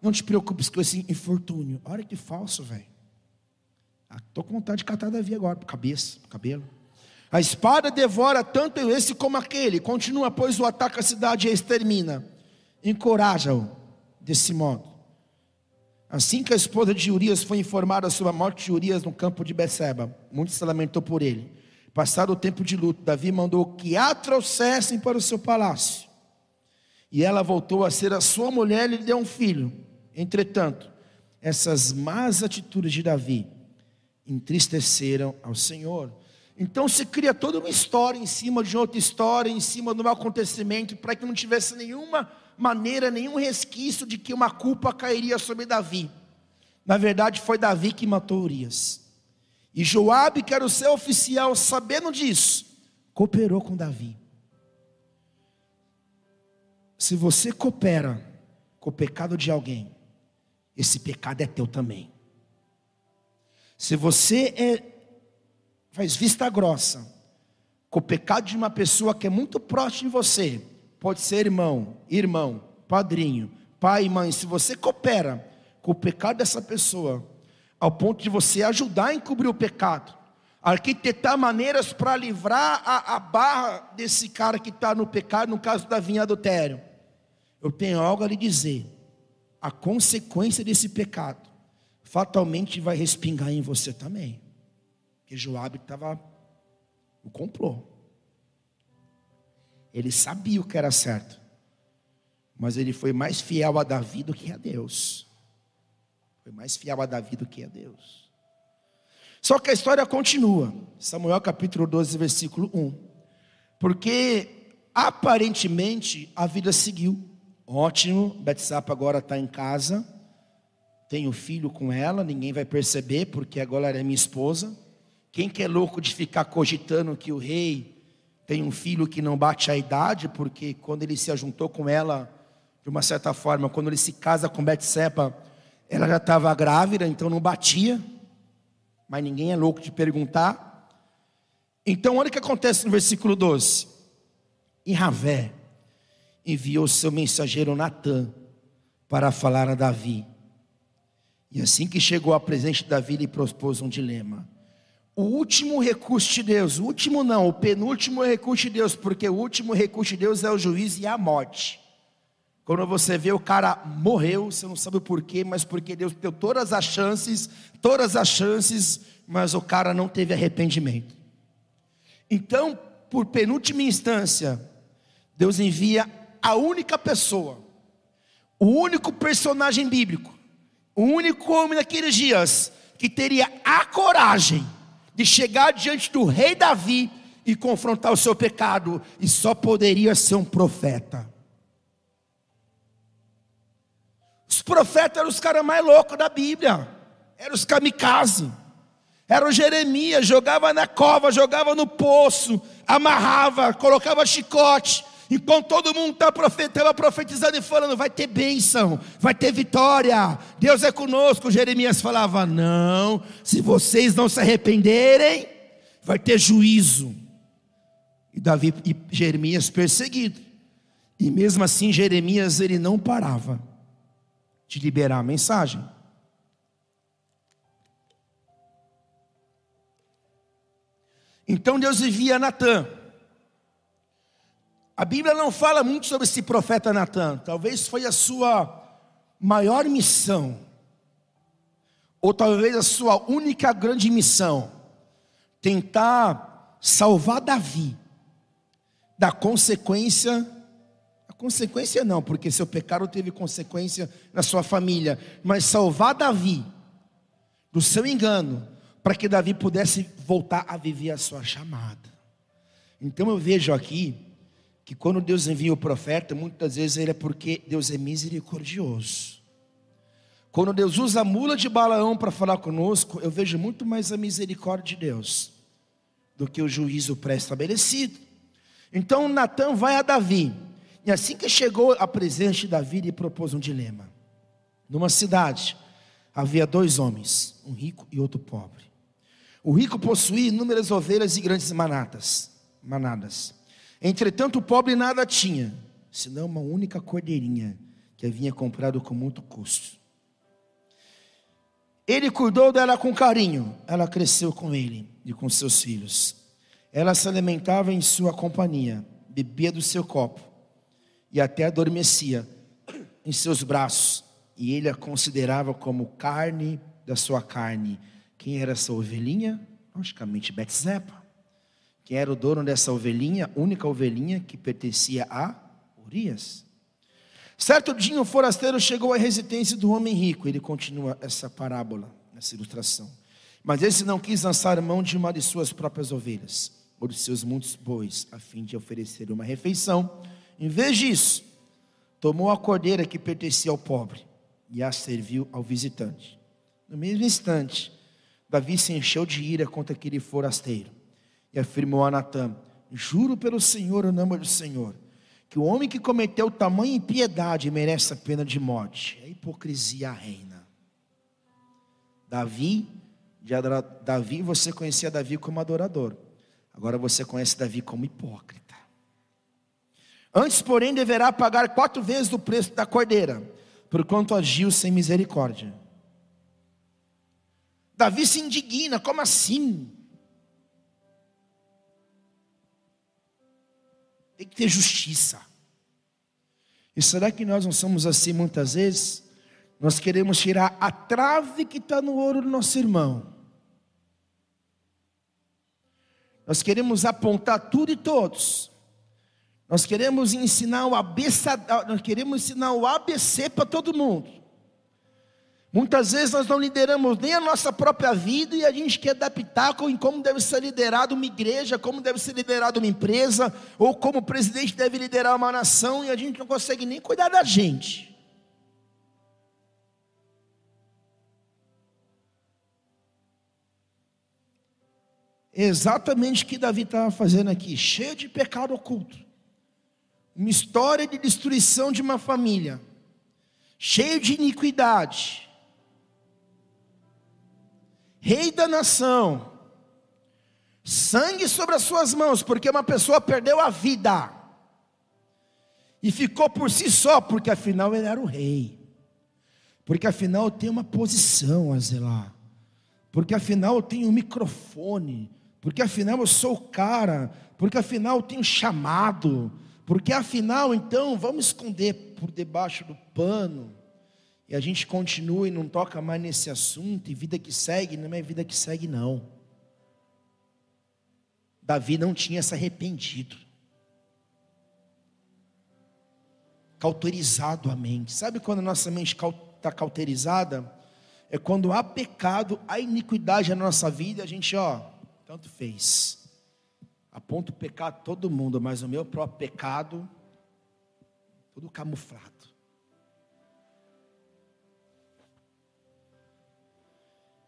não te preocupes com esse infortúnio. Olha que falso, velho. Estou ah, com vontade de catar Davi agora, cabeça, cabelo. A espada devora tanto esse como aquele. Continua, pois o ataca a cidade e a extermina. Encoraja-o desse modo. Assim que a esposa de Urias foi informada sobre a morte de Urias no campo de Beceba, muito se lamentou por ele. Passado o tempo de luto, Davi mandou que a trouxessem para o seu palácio. E ela voltou a ser a sua mulher e lhe deu um filho. Entretanto, essas más atitudes de Davi entristeceram ao Senhor. Então se cria toda uma história em cima de outra história, em cima de um acontecimento, para que não tivesse nenhuma maneira, nenhum resquício de que uma culpa cairia sobre Davi. Na verdade, foi Davi que matou Urias. E Joabe, que era o seu oficial, sabendo disso, cooperou com Davi. Se você coopera com o pecado de alguém, esse pecado é teu também. Se você é, faz vista grossa com o pecado de uma pessoa que é muito próxima de você, pode ser irmão, irmão, padrinho, pai mãe, se você coopera com o pecado dessa pessoa, ao ponto de você ajudar a encobrir o pecado, arquitetar maneiras para livrar a, a, barra desse cara que está no pecado, no caso da vinha adultério, eu tenho algo a lhe dizer. A consequência desse pecado fatalmente vai respingar em você também. Porque Joabe estava no complô. Ele sabia o que era certo. Mas ele foi mais fiel a Davi do que a Deus. Foi mais fiel a Davi do que a Deus. Só que a história continua. Samuel capítulo 12, versículo 1. Porque aparentemente a vida seguiu. Ótimo, Betsapa agora está em casa, tenho filho com ela, ninguém vai perceber, porque agora ela é minha esposa. Quem que é louco de ficar cogitando que o rei tem um filho que não bate a idade, porque quando ele se ajuntou com ela, de uma certa forma, quando ele se casa com Betsepa, ela já estava grávida, então não batia, mas ninguém é louco de perguntar. Então, olha o que acontece no versículo 12. E Ravé, enviou seu mensageiro Natã para falar a Davi. E assim que chegou à presença de Davi, ele propôs um dilema. O último recurso de Deus, o último não, o penúltimo recurso de Deus, porque o último recurso de Deus é o juízo e a morte. Quando você vê o cara morreu, você não sabe o porquê, mas porque Deus deu todas as chances, todas as chances, mas o cara não teve arrependimento. Então, por penúltima instância, Deus envia a única pessoa, o único personagem bíblico, o único homem naqueles dias que teria a coragem de chegar diante do rei Davi e confrontar o seu pecado, e só poderia ser um profeta. Os profetas eram os caras mais loucos da Bíblia, eram os kamikaze, era o Jeremias, jogava na cova, jogava no poço, amarrava, colocava chicote, Enquanto todo mundo estava tá profet, profetizando e falando, vai ter bênção, vai ter vitória, Deus é conosco. Jeremias falava: não, se vocês não se arrependerem, vai ter juízo. E Davi e Jeremias perseguido. E mesmo assim, Jeremias ele não parava de liberar a mensagem. Então Deus envia Natan Bíblia não fala muito sobre esse profeta Natan. Talvez foi a sua maior missão, ou talvez a sua única grande missão, tentar salvar Davi da consequência. A consequência não, porque seu pecado teve consequência na sua família, mas salvar Davi do seu engano, para que Davi pudesse voltar a viver a sua chamada. Então eu vejo aqui que quando Deus envia o profeta, muitas vezes ele é porque Deus é misericordioso. Quando Deus usa a mula de Balaão para falar conosco, eu vejo muito mais a misericórdia de Deus do que o juízo pré-estabelecido. Então Natan vai a Davi. E assim que chegou à presença de Davi, ele propôs um dilema. Numa cidade havia dois homens, um rico e outro pobre. O rico possuía inúmeras ovelhas e grandes manadas, manadas. Entretanto, o pobre nada tinha, senão uma única cordeirinha que havia comprado com muito custo. Ele cuidou dela com carinho, ela cresceu com ele e com seus filhos. Ela se alimentava em sua companhia, bebia do seu copo e até adormecia em seus braços, e ele a considerava como carne da sua carne quem era essa ovelhinha? Logicamente, Betzepa. Quem era o dono dessa ovelhinha? Única ovelhinha que pertencia a Urias. Certo dia, um forasteiro chegou à residência do homem rico. Ele continua essa parábola, essa ilustração. Mas esse não quis lançar mão de uma de suas próprias ovelhas, ou de seus muitos bois, a fim de oferecer uma refeição. Em vez disso, tomou a cordeira que pertencia ao pobre e a serviu ao visitante. No mesmo instante, Davi se encheu de ira contra aquele forasteiro e afirmou a Natã: Juro pelo Senhor, o nome do Senhor, que o homem que cometeu tamanha impiedade merece a pena de morte. A hipocrisia reina. Davi, Davi, você conhecia Davi como adorador. Agora você conhece Davi como hipócrita. Antes, porém, deverá pagar quatro vezes o preço da cordeira, porquanto agiu sem misericórdia. Davi se indigna, como assim? Tem que ter justiça. E será que nós não somos assim muitas vezes? Nós queremos tirar a trave que está no ouro do nosso irmão. Nós queremos apontar tudo e todos. Nós queremos ensinar o ABC, nós queremos ensinar o ABC para todo mundo. Muitas vezes nós não lideramos nem a nossa própria vida e a gente quer adaptar em como deve ser liderada uma igreja, como deve ser liderada uma empresa, ou como o presidente deve liderar uma nação e a gente não consegue nem cuidar da gente. Exatamente o que Davi estava fazendo aqui, cheio de pecado oculto. Uma história de destruição de uma família, cheio de iniquidade rei da nação, sangue sobre as suas mãos, porque uma pessoa perdeu a vida e ficou por si só, porque afinal ele era o rei, porque afinal tem uma posição a zelar, porque afinal eu tenho um microfone, porque afinal eu sou o cara, porque afinal eu tenho chamado, porque afinal então vamos esconder por debaixo do pano e a gente continua e não toca mais nesse assunto, e vida que segue não é vida que segue, não. Davi não tinha se arrependido, cauterizado a mente. Sabe quando a nossa mente está cauterizada? É quando há pecado, há iniquidade na nossa vida, a gente, ó, tanto fez. Aponta o pecado todo mundo, mas o meu próprio pecado, tudo camuflado.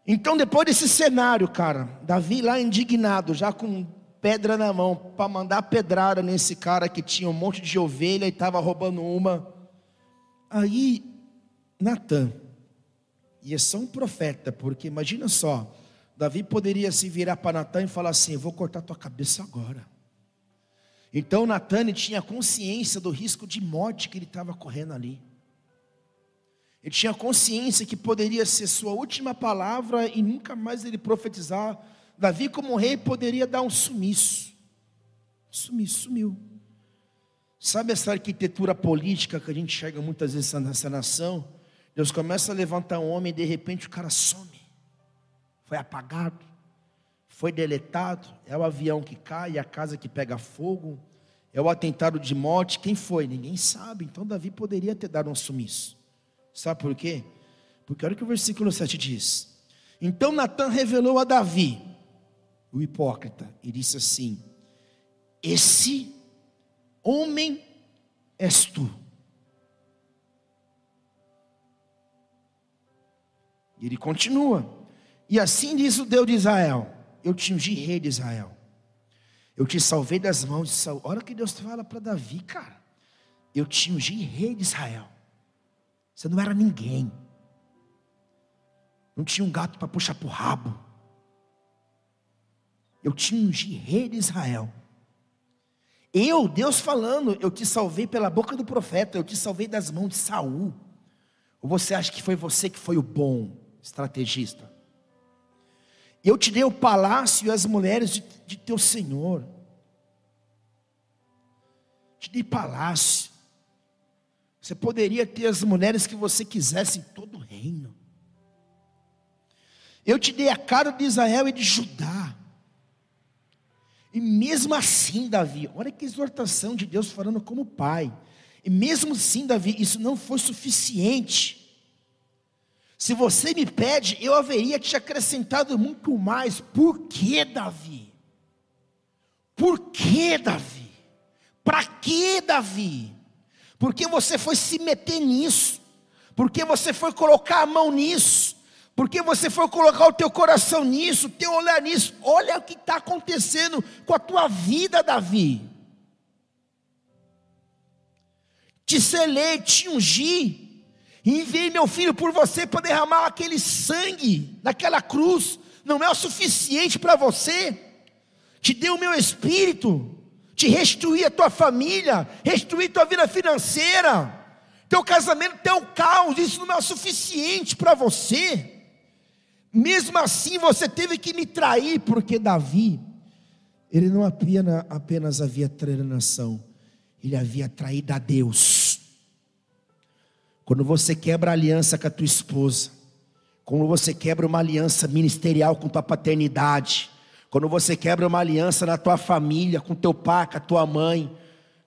Então, depois desse cenário, cara, Davi lá indignado, já com pedra na mão, para mandar pedrada nesse cara que tinha um monte de ovelha e estava roubando uma. Aí, Natan, e é só um profeta, porque imagina só, Davi poderia se virar para Natan e falar assim: vou cortar tua cabeça agora. Então Natan tinha consciência do risco de morte que ele estava correndo ali. Ele tinha consciência que poderia ser sua última palavra e nunca mais ele profetizar. Davi, como rei, poderia dar um sumiço. Sumiço, sumiu. Sabe essa arquitetura política que a gente chega muitas vezes nessa nação? Deus começa a levantar um homem e de repente o cara some. Foi apagado, foi deletado. É o avião que cai, é a casa que pega fogo, é o atentado de morte. Quem foi? Ninguém sabe. Então Davi poderia ter dado um sumiço. Sabe por quê? Porque olha o que o versículo 7 diz. Então Natan revelou a Davi, o hipócrita, e disse assim: Esse homem és tu. E ele continua. E assim diz o Deus de Israel: Eu te ungi rei de Israel. Eu te salvei das mãos de Saul. Olha o que Deus fala para Davi, cara. Eu te ungi rei de Israel. Você não era ninguém. Não tinha um gato para puxar para o rabo. Eu te ungi rei de Israel. Eu, Deus falando, eu te salvei pela boca do profeta, eu te salvei das mãos de Saul. Ou você acha que foi você que foi o bom estrategista? Eu te dei o palácio e as mulheres de, de teu senhor. Te dei palácio. Você poderia ter as mulheres que você quisesse em todo o reino. Eu te dei a cara de Israel e de Judá. E mesmo assim, Davi, olha que exortação de Deus falando como pai. E mesmo assim, Davi, isso não foi suficiente. Se você me pede, eu haveria te acrescentado muito mais. Por que, Davi? Por que, Davi? Para que, Davi? Porque você foi se meter nisso? Porque você foi colocar a mão nisso? Porque você foi colocar o teu coração nisso, o teu olhar nisso? Olha o que está acontecendo com a tua vida, Davi. Te selei, te ungi, enviei meu filho por você para derramar aquele sangue naquela cruz, não é o suficiente para você? Te dei o meu espírito, te restituí a tua família, restituí tua vida financeira, teu casamento, teu caos, isso não é o suficiente para você. Mesmo assim você teve que me trair, porque Davi, ele não apenas, apenas havia traído a nação, ele havia traído a Deus. Quando você quebra a aliança com a tua esposa, quando você quebra uma aliança ministerial com tua paternidade, quando você quebra uma aliança na tua família, com teu pai, com a tua mãe,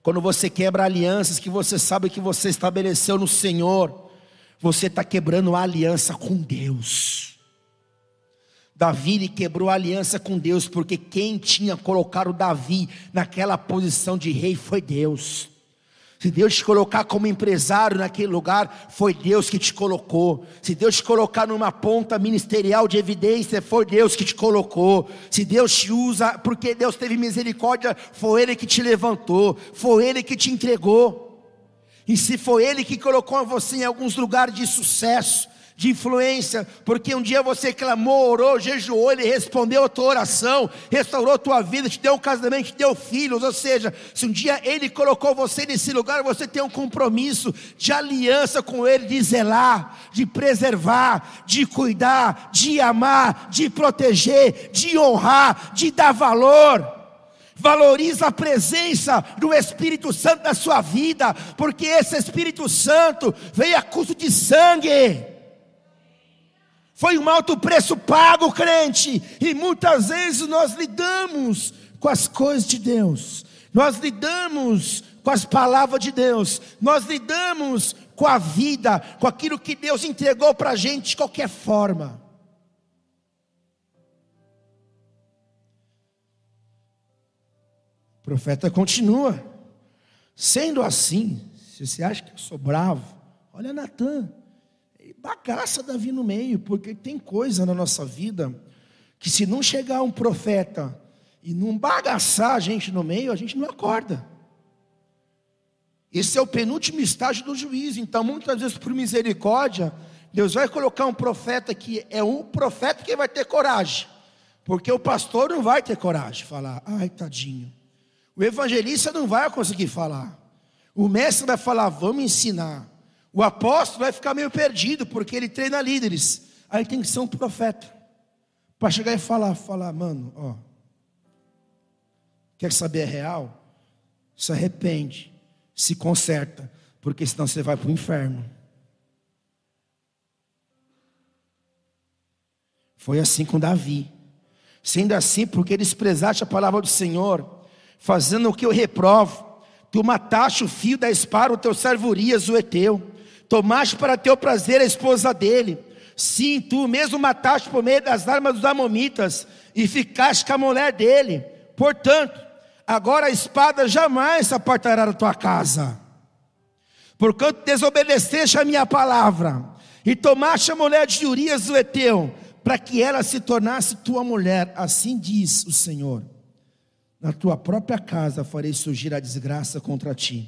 quando você quebra alianças que você sabe que você estabeleceu no Senhor, você está quebrando a aliança com Deus. Davi quebrou a aliança com Deus, porque quem tinha colocado Davi naquela posição de rei foi Deus. Se Deus te colocar como empresário naquele lugar, foi Deus que te colocou. Se Deus te colocar numa ponta ministerial de evidência, foi Deus que te colocou. Se Deus te usa, porque Deus teve misericórdia, foi Ele que te levantou, foi Ele que te entregou. E se foi Ele que colocou você em alguns lugares de sucesso, de influência, porque um dia você clamou, orou, jejuou, Ele respondeu a tua oração, restaurou a tua vida, te deu um casamento, te deu filhos. Ou seja, se um dia Ele colocou você nesse lugar, você tem um compromisso de aliança com Ele, de zelar, de preservar, de cuidar, de amar, de proteger, de honrar, de dar valor valoriza a presença do Espírito Santo na sua vida, porque esse Espírito Santo veio a custo de sangue. Foi um alto preço pago, crente, e muitas vezes nós lidamos com as coisas de Deus, nós lidamos com as palavras de Deus, nós lidamos com a vida, com aquilo que Deus entregou para a gente de qualquer forma. O profeta continua, sendo assim, se você acha que eu sou bravo, olha Natan, bagaça Davi no meio, porque tem coisa na nossa vida que se não chegar um profeta e não bagaçar a gente no meio, a gente não acorda. Esse é o penúltimo estágio do juízo. Então, muitas vezes, por misericórdia, Deus vai colocar um profeta que é um profeta que vai ter coragem. Porque o pastor não vai ter coragem de falar, ai tadinho. O evangelista não vai conseguir falar. O mestre vai falar, vamos ensinar. O apóstolo vai ficar meio perdido, porque ele treina líderes. Aí tem que ser um profeta. Para chegar e falar, falar, mano, ó. Quer saber a real? Se arrepende, se conserta, porque senão você vai para o inferno. Foi assim com Davi. Sendo assim, porque desprezaste a palavra do Senhor, fazendo o que eu reprovo, tu mataste o fio da espada, o teu servo Urias, o Eteu tomaste para teu prazer a esposa dele. Sim, tu mesmo mataste por meio das armas dos amomitas e ficaste com a mulher dele. Portanto, agora a espada jamais se apartará da tua casa. Porquanto desobedeceste a minha palavra e tomaste a mulher de Urias do Eteu, para que ela se tornasse tua mulher, assim diz o Senhor. na tua própria casa farei surgir a desgraça contra ti.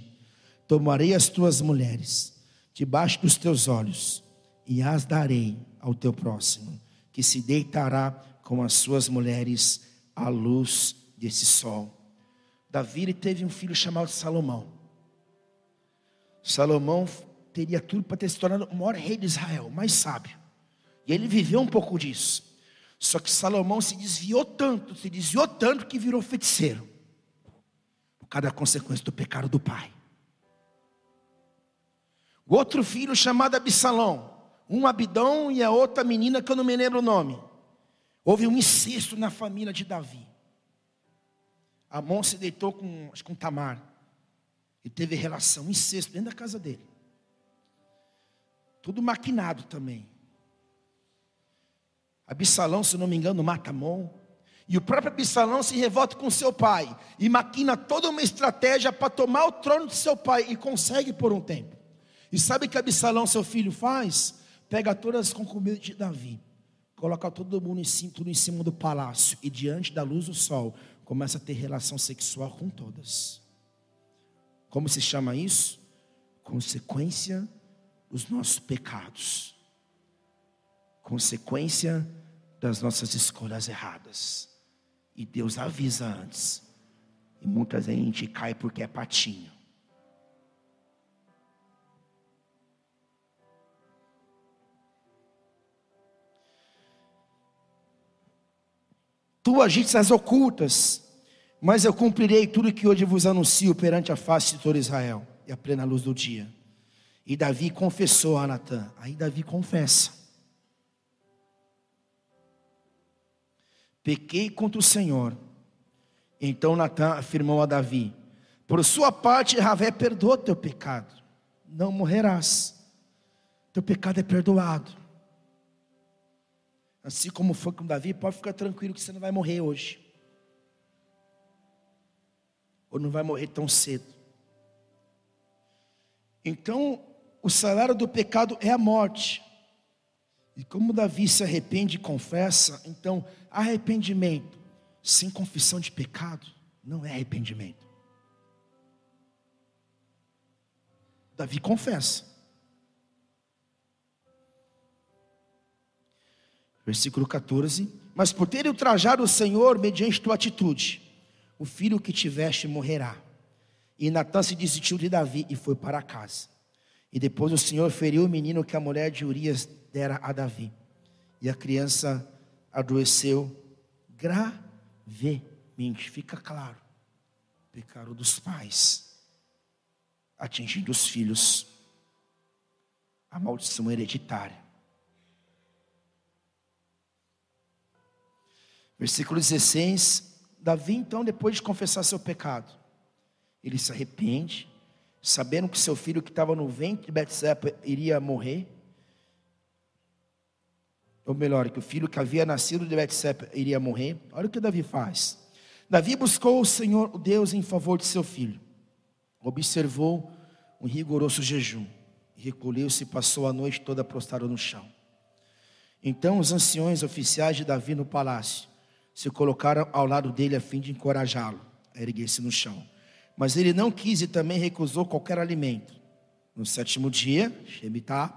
Tomarei as tuas mulheres debaixo dos teus olhos e as darei ao teu próximo, que se deitará com as suas mulheres à luz desse sol. Davi teve um filho chamado Salomão. Salomão teria tudo para ter se tornado o maior rei de Israel, mais sábio. E ele viveu um pouco disso. Só que Salomão se desviou tanto, se desviou tanto que virou feiticeiro. Por causa da consequência do pecado do pai. O outro filho chamado Absalão, um Abidão e a outra menina que eu não me lembro o nome. Houve um incesto na família de Davi. Amon se deitou com, acho, com Tamar. E teve relação, incesto, dentro da casa dele. Tudo maquinado também. Absalão, se não me engano, mata Amon. E o próprio Absalão se revolta com seu pai. E maquina toda uma estratégia para tomar o trono de seu pai. E consegue por um tempo. E sabe o que Absalão, seu filho, faz? Pega todas as concubinas de Davi. Coloca todo mundo em cima, tudo em cima do palácio. E diante da luz do sol, começa a ter relação sexual com todas. Como se chama isso? Consequência dos nossos pecados. Consequência das nossas escolhas erradas. E Deus avisa antes. E muitas vezes a gente cai porque é patinho. Tu agites as ocultas, mas eu cumprirei tudo que hoje vos anuncio perante a face de todo Israel e a plena luz do dia. E Davi confessou a Natã. Aí Davi confessa. Pequei contra o Senhor. Então Natã afirmou a Davi: Por sua parte, Ravé perdoa teu pecado. Não morrerás. Teu pecado é perdoado. Assim como foi com Davi, pode ficar tranquilo que você não vai morrer hoje. Ou não vai morrer tão cedo. Então, o salário do pecado é a morte. E como Davi se arrepende e confessa, então arrependimento sem confissão de pecado não é arrependimento. Davi confessa. Versículo 14: Mas por ter ultrajado o Senhor mediante tua atitude, o filho que tiveste morrerá. E Natan se desistiu de Davi e foi para casa. E depois o Senhor feriu o menino que a mulher de Urias dera a Davi. E a criança adoeceu gravemente. Fica claro. Pecado dos pais, atingindo os filhos. A maldição hereditária. Versículo 16. Davi, então, depois de confessar seu pecado, ele se arrepende, sabendo que seu filho que estava no ventre de Betseba iria morrer, ou melhor, que o filho que havia nascido de Betseba iria morrer. Olha o que Davi faz. Davi buscou o Senhor, o Deus, em favor de seu filho. Observou um rigoroso jejum. Recolheu-se e passou a noite toda prostrado no chão. Então os anciões oficiais de Davi no palácio se colocaram ao lado dele a fim de encorajá-lo a erguer-se no chão. Mas ele não quis e também recusou qualquer alimento. No sétimo dia, Shemitah,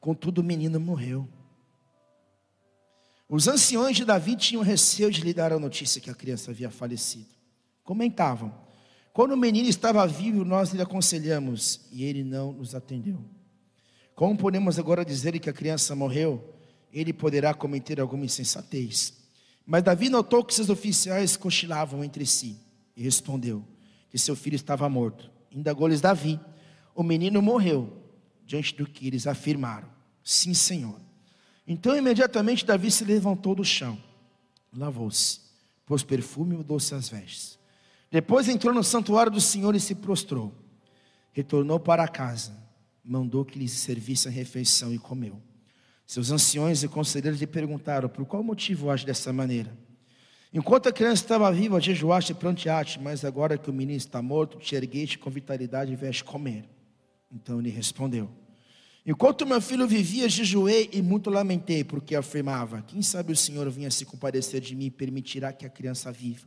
contudo o menino morreu. Os anciões de Davi tinham receio de lhe dar a notícia que a criança havia falecido. Comentavam: Quando o menino estava vivo, nós lhe aconselhamos e ele não nos atendeu. Como podemos agora dizer que a criança morreu? Ele poderá cometer alguma insensatez. Mas Davi notou que seus oficiais cochilavam entre si e respondeu: que seu filho estava morto. Indagou-lhes Davi: O menino morreu, diante do que eles afirmaram: Sim, Senhor. Então imediatamente Davi se levantou do chão, lavou-se, pôs perfume e mudou-se as vestes. Depois entrou no santuário do Senhor e se prostrou. Retornou para casa, mandou que lhes servisse a refeição e comeu. Seus anciões e conselheiros lhe perguntaram: Por qual motivo age dessa maneira? Enquanto a criança estava viva, jejuaste e pranteaste, mas agora que o menino está morto, te ergueste com vitalidade e vieste comer. Então ele respondeu: Enquanto meu filho vivia, jejuei e muito lamentei, porque afirmava: Quem sabe o Senhor vinha se compadecer de mim e permitirá que a criança viva.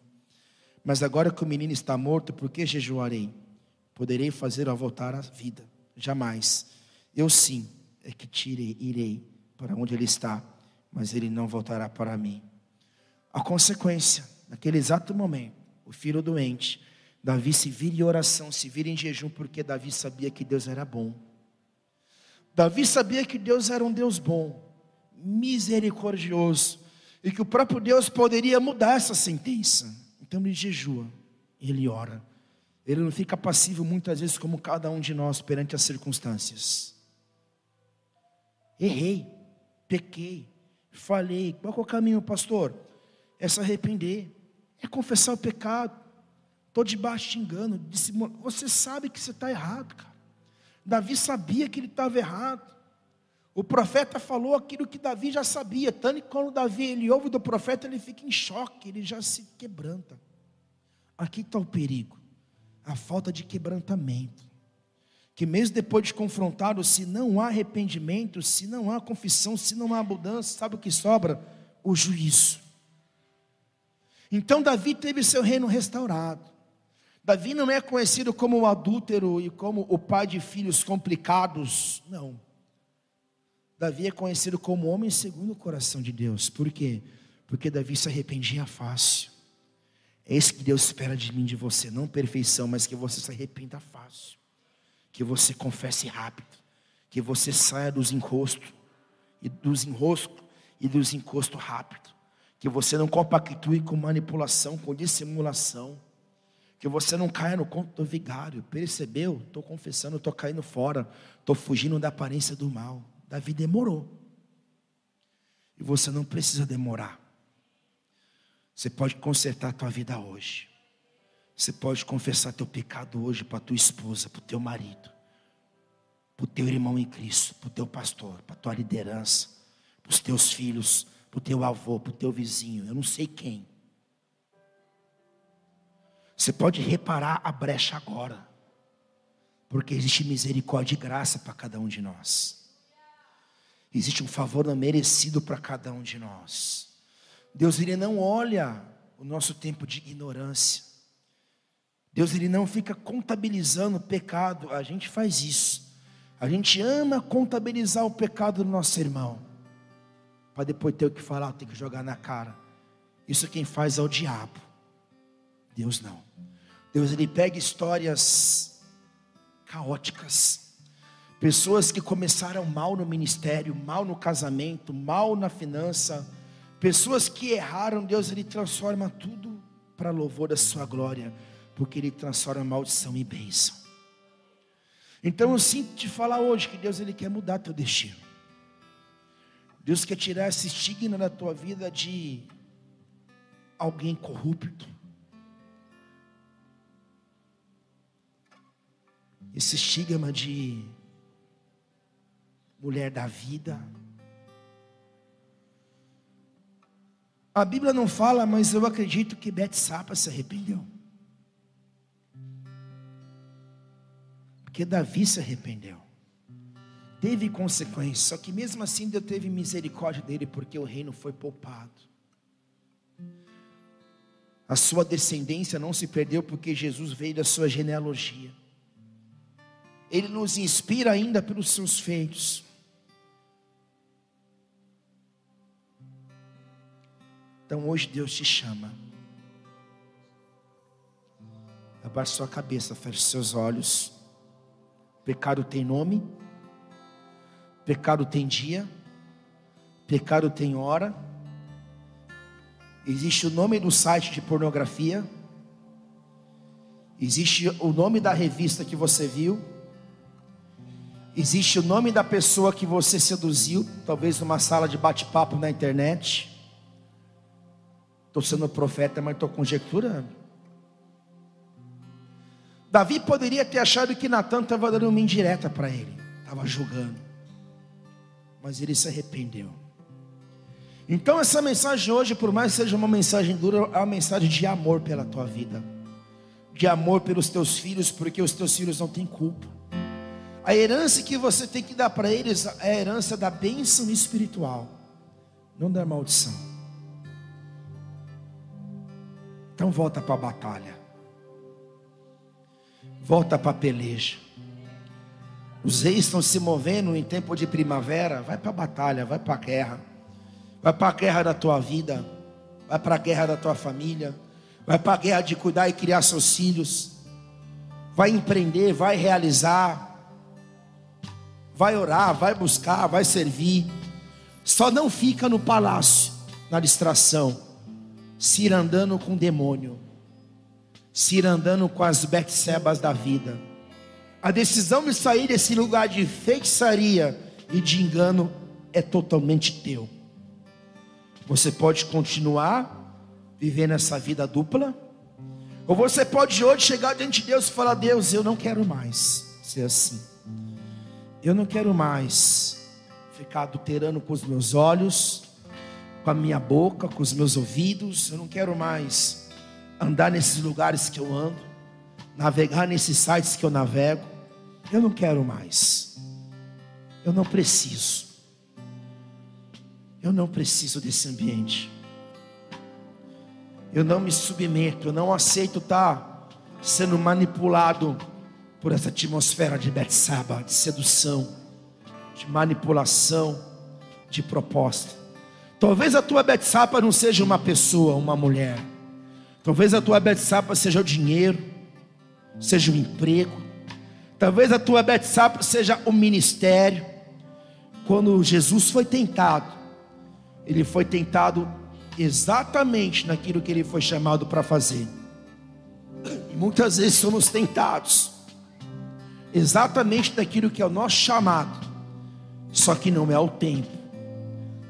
Mas agora que o menino está morto, por que jejuarei? Poderei fazer-o voltar à vida. Jamais. Eu sim é que tirei, irei para onde ele está, mas ele não voltará para mim. A consequência, naquele exato momento, o filho doente, Davi se vira em oração, se vira em jejum, porque Davi sabia que Deus era bom. Davi sabia que Deus era um Deus bom, misericordioso, e que o próprio Deus poderia mudar essa sentença. Então ele jejua, ele ora. Ele não fica passivo muitas vezes como cada um de nós perante as circunstâncias. Errei, pequei, falei. Qual é o caminho, pastor? É se arrepender, é confessar o pecado. Estou debaixo de engano. Você sabe que você está errado, cara. Davi sabia que ele estava errado. O profeta falou aquilo que Davi já sabia. Tanto que quando Davi ele ouve do profeta, ele fica em choque, ele já se quebranta. Aqui está o perigo, a falta de quebrantamento. Que mesmo depois de confrontado, se não há arrependimento, se não há confissão, se não há mudança, sabe o que sobra? O juízo. Então Davi teve seu reino restaurado. Davi não é conhecido como o adúltero e como o pai de filhos complicados, não. Davi é conhecido como homem segundo o coração de Deus. Por quê? Porque Davi se arrependia fácil. É isso que Deus espera de mim, de você, não perfeição, mas que você se arrependa fácil. Que você confesse rápido, que você saia dos encostos e dos enroscos e dos encostos rápido. Que você não compactue com manipulação, com dissimulação que você não caia no conto do vigário. Percebeu? Estou confessando, estou caindo fora, estou fugindo da aparência do mal. Davi demorou. E você não precisa demorar. Você pode consertar a tua vida hoje. Você pode confessar teu pecado hoje para tua esposa, para o teu marido, para o teu irmão em Cristo, para o teu pastor, para tua liderança, para os teus filhos, para o teu avô, para o teu vizinho, eu não sei quem. Você pode reparar a brecha agora, porque existe misericórdia e graça para cada um de nós. Existe um favor não merecido para cada um de nós. Deus ele não olha o nosso tempo de ignorância. Deus ele não fica contabilizando o pecado. A gente faz isso. A gente ama contabilizar o pecado do nosso irmão. Para depois ter o que falar, ter que jogar na cara. Isso quem faz é o diabo. Deus não. Deus ele pega histórias caóticas, pessoas que começaram mal no ministério, mal no casamento, mal na finança, pessoas que erraram, Deus ele transforma tudo para louvor da sua glória, porque ele transforma maldição em bênção. Então eu sinto te falar hoje que Deus ele quer mudar teu destino. Deus quer tirar esse estigma da tua vida de alguém corrupto, esse estigma de mulher da vida. A Bíblia não fala, mas eu acredito que Betsapa se arrependeu. Porque Davi se arrependeu. Teve consequências, só que mesmo assim Deus teve misericórdia dele, porque o reino foi poupado. A sua descendência não se perdeu porque Jesus veio da sua genealogia. Ele nos inspira ainda pelos seus feitos. Então hoje Deus te chama. Abaixe sua cabeça, feche seus olhos. Pecado tem nome, pecado tem dia, pecado tem hora. Existe o nome do site de pornografia, existe o nome da revista que você viu, Existe o nome da pessoa que você seduziu, talvez numa sala de bate-papo na internet. Estou sendo profeta, mas estou conjecturando. Davi poderia ter achado que Natan estava dando uma indireta para ele, estava julgando, mas ele se arrependeu. Então, essa mensagem hoje, por mais que seja uma mensagem dura, é uma mensagem de amor pela tua vida, de amor pelos teus filhos, porque os teus filhos não têm culpa. A herança que você tem que dar para eles é a herança da bênção espiritual, não da maldição. Então volta para a batalha. Volta para a peleja. Os reis estão se movendo em tempo de primavera. Vai para a batalha, vai para a guerra. Vai para a guerra da tua vida. Vai para a guerra da tua família. Vai para a guerra de cuidar e criar seus filhos. Vai empreender, vai realizar. Vai orar, vai buscar, vai servir. Só não fica no palácio, na distração. Se ir andando com o demônio. Se ir andando com as Betsebas da vida. A decisão de sair desse lugar de feitiçaria e de engano é totalmente teu. Você pode continuar vivendo essa vida dupla, ou você pode hoje chegar diante de Deus e falar: Deus, eu não quero mais ser assim. Eu não quero mais ficar adulterando com os meus olhos, com a minha boca, com os meus ouvidos. Eu não quero mais andar nesses lugares que eu ando, navegar nesses sites que eu navego. Eu não quero mais. Eu não preciso. Eu não preciso desse ambiente. Eu não me submeto, eu não aceito estar sendo manipulado por essa atmosfera de Betsaba, de sedução, de manipulação, de proposta. Talvez a tua Betsaba não seja uma pessoa, uma mulher. Talvez a tua Betsaba seja o dinheiro, seja o emprego, Talvez a tua Betsapa seja o ministério. Quando Jesus foi tentado, ele foi tentado exatamente naquilo que ele foi chamado para fazer. E muitas vezes somos tentados exatamente daquilo que é o nosso chamado, só que não é o tempo.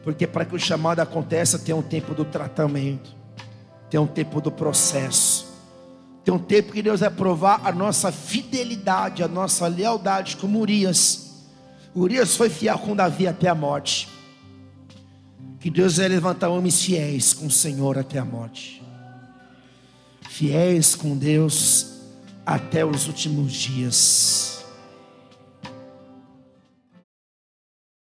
Porque para que o chamado aconteça, tem um tempo do tratamento, tem um tempo do processo. Tem um tempo que Deus vai provar a nossa fidelidade, a nossa lealdade, como Urias. Urias foi fiel com Davi até a morte. Que Deus vai levantar homens fiéis com o Senhor até a morte. Fiéis com Deus até os últimos dias.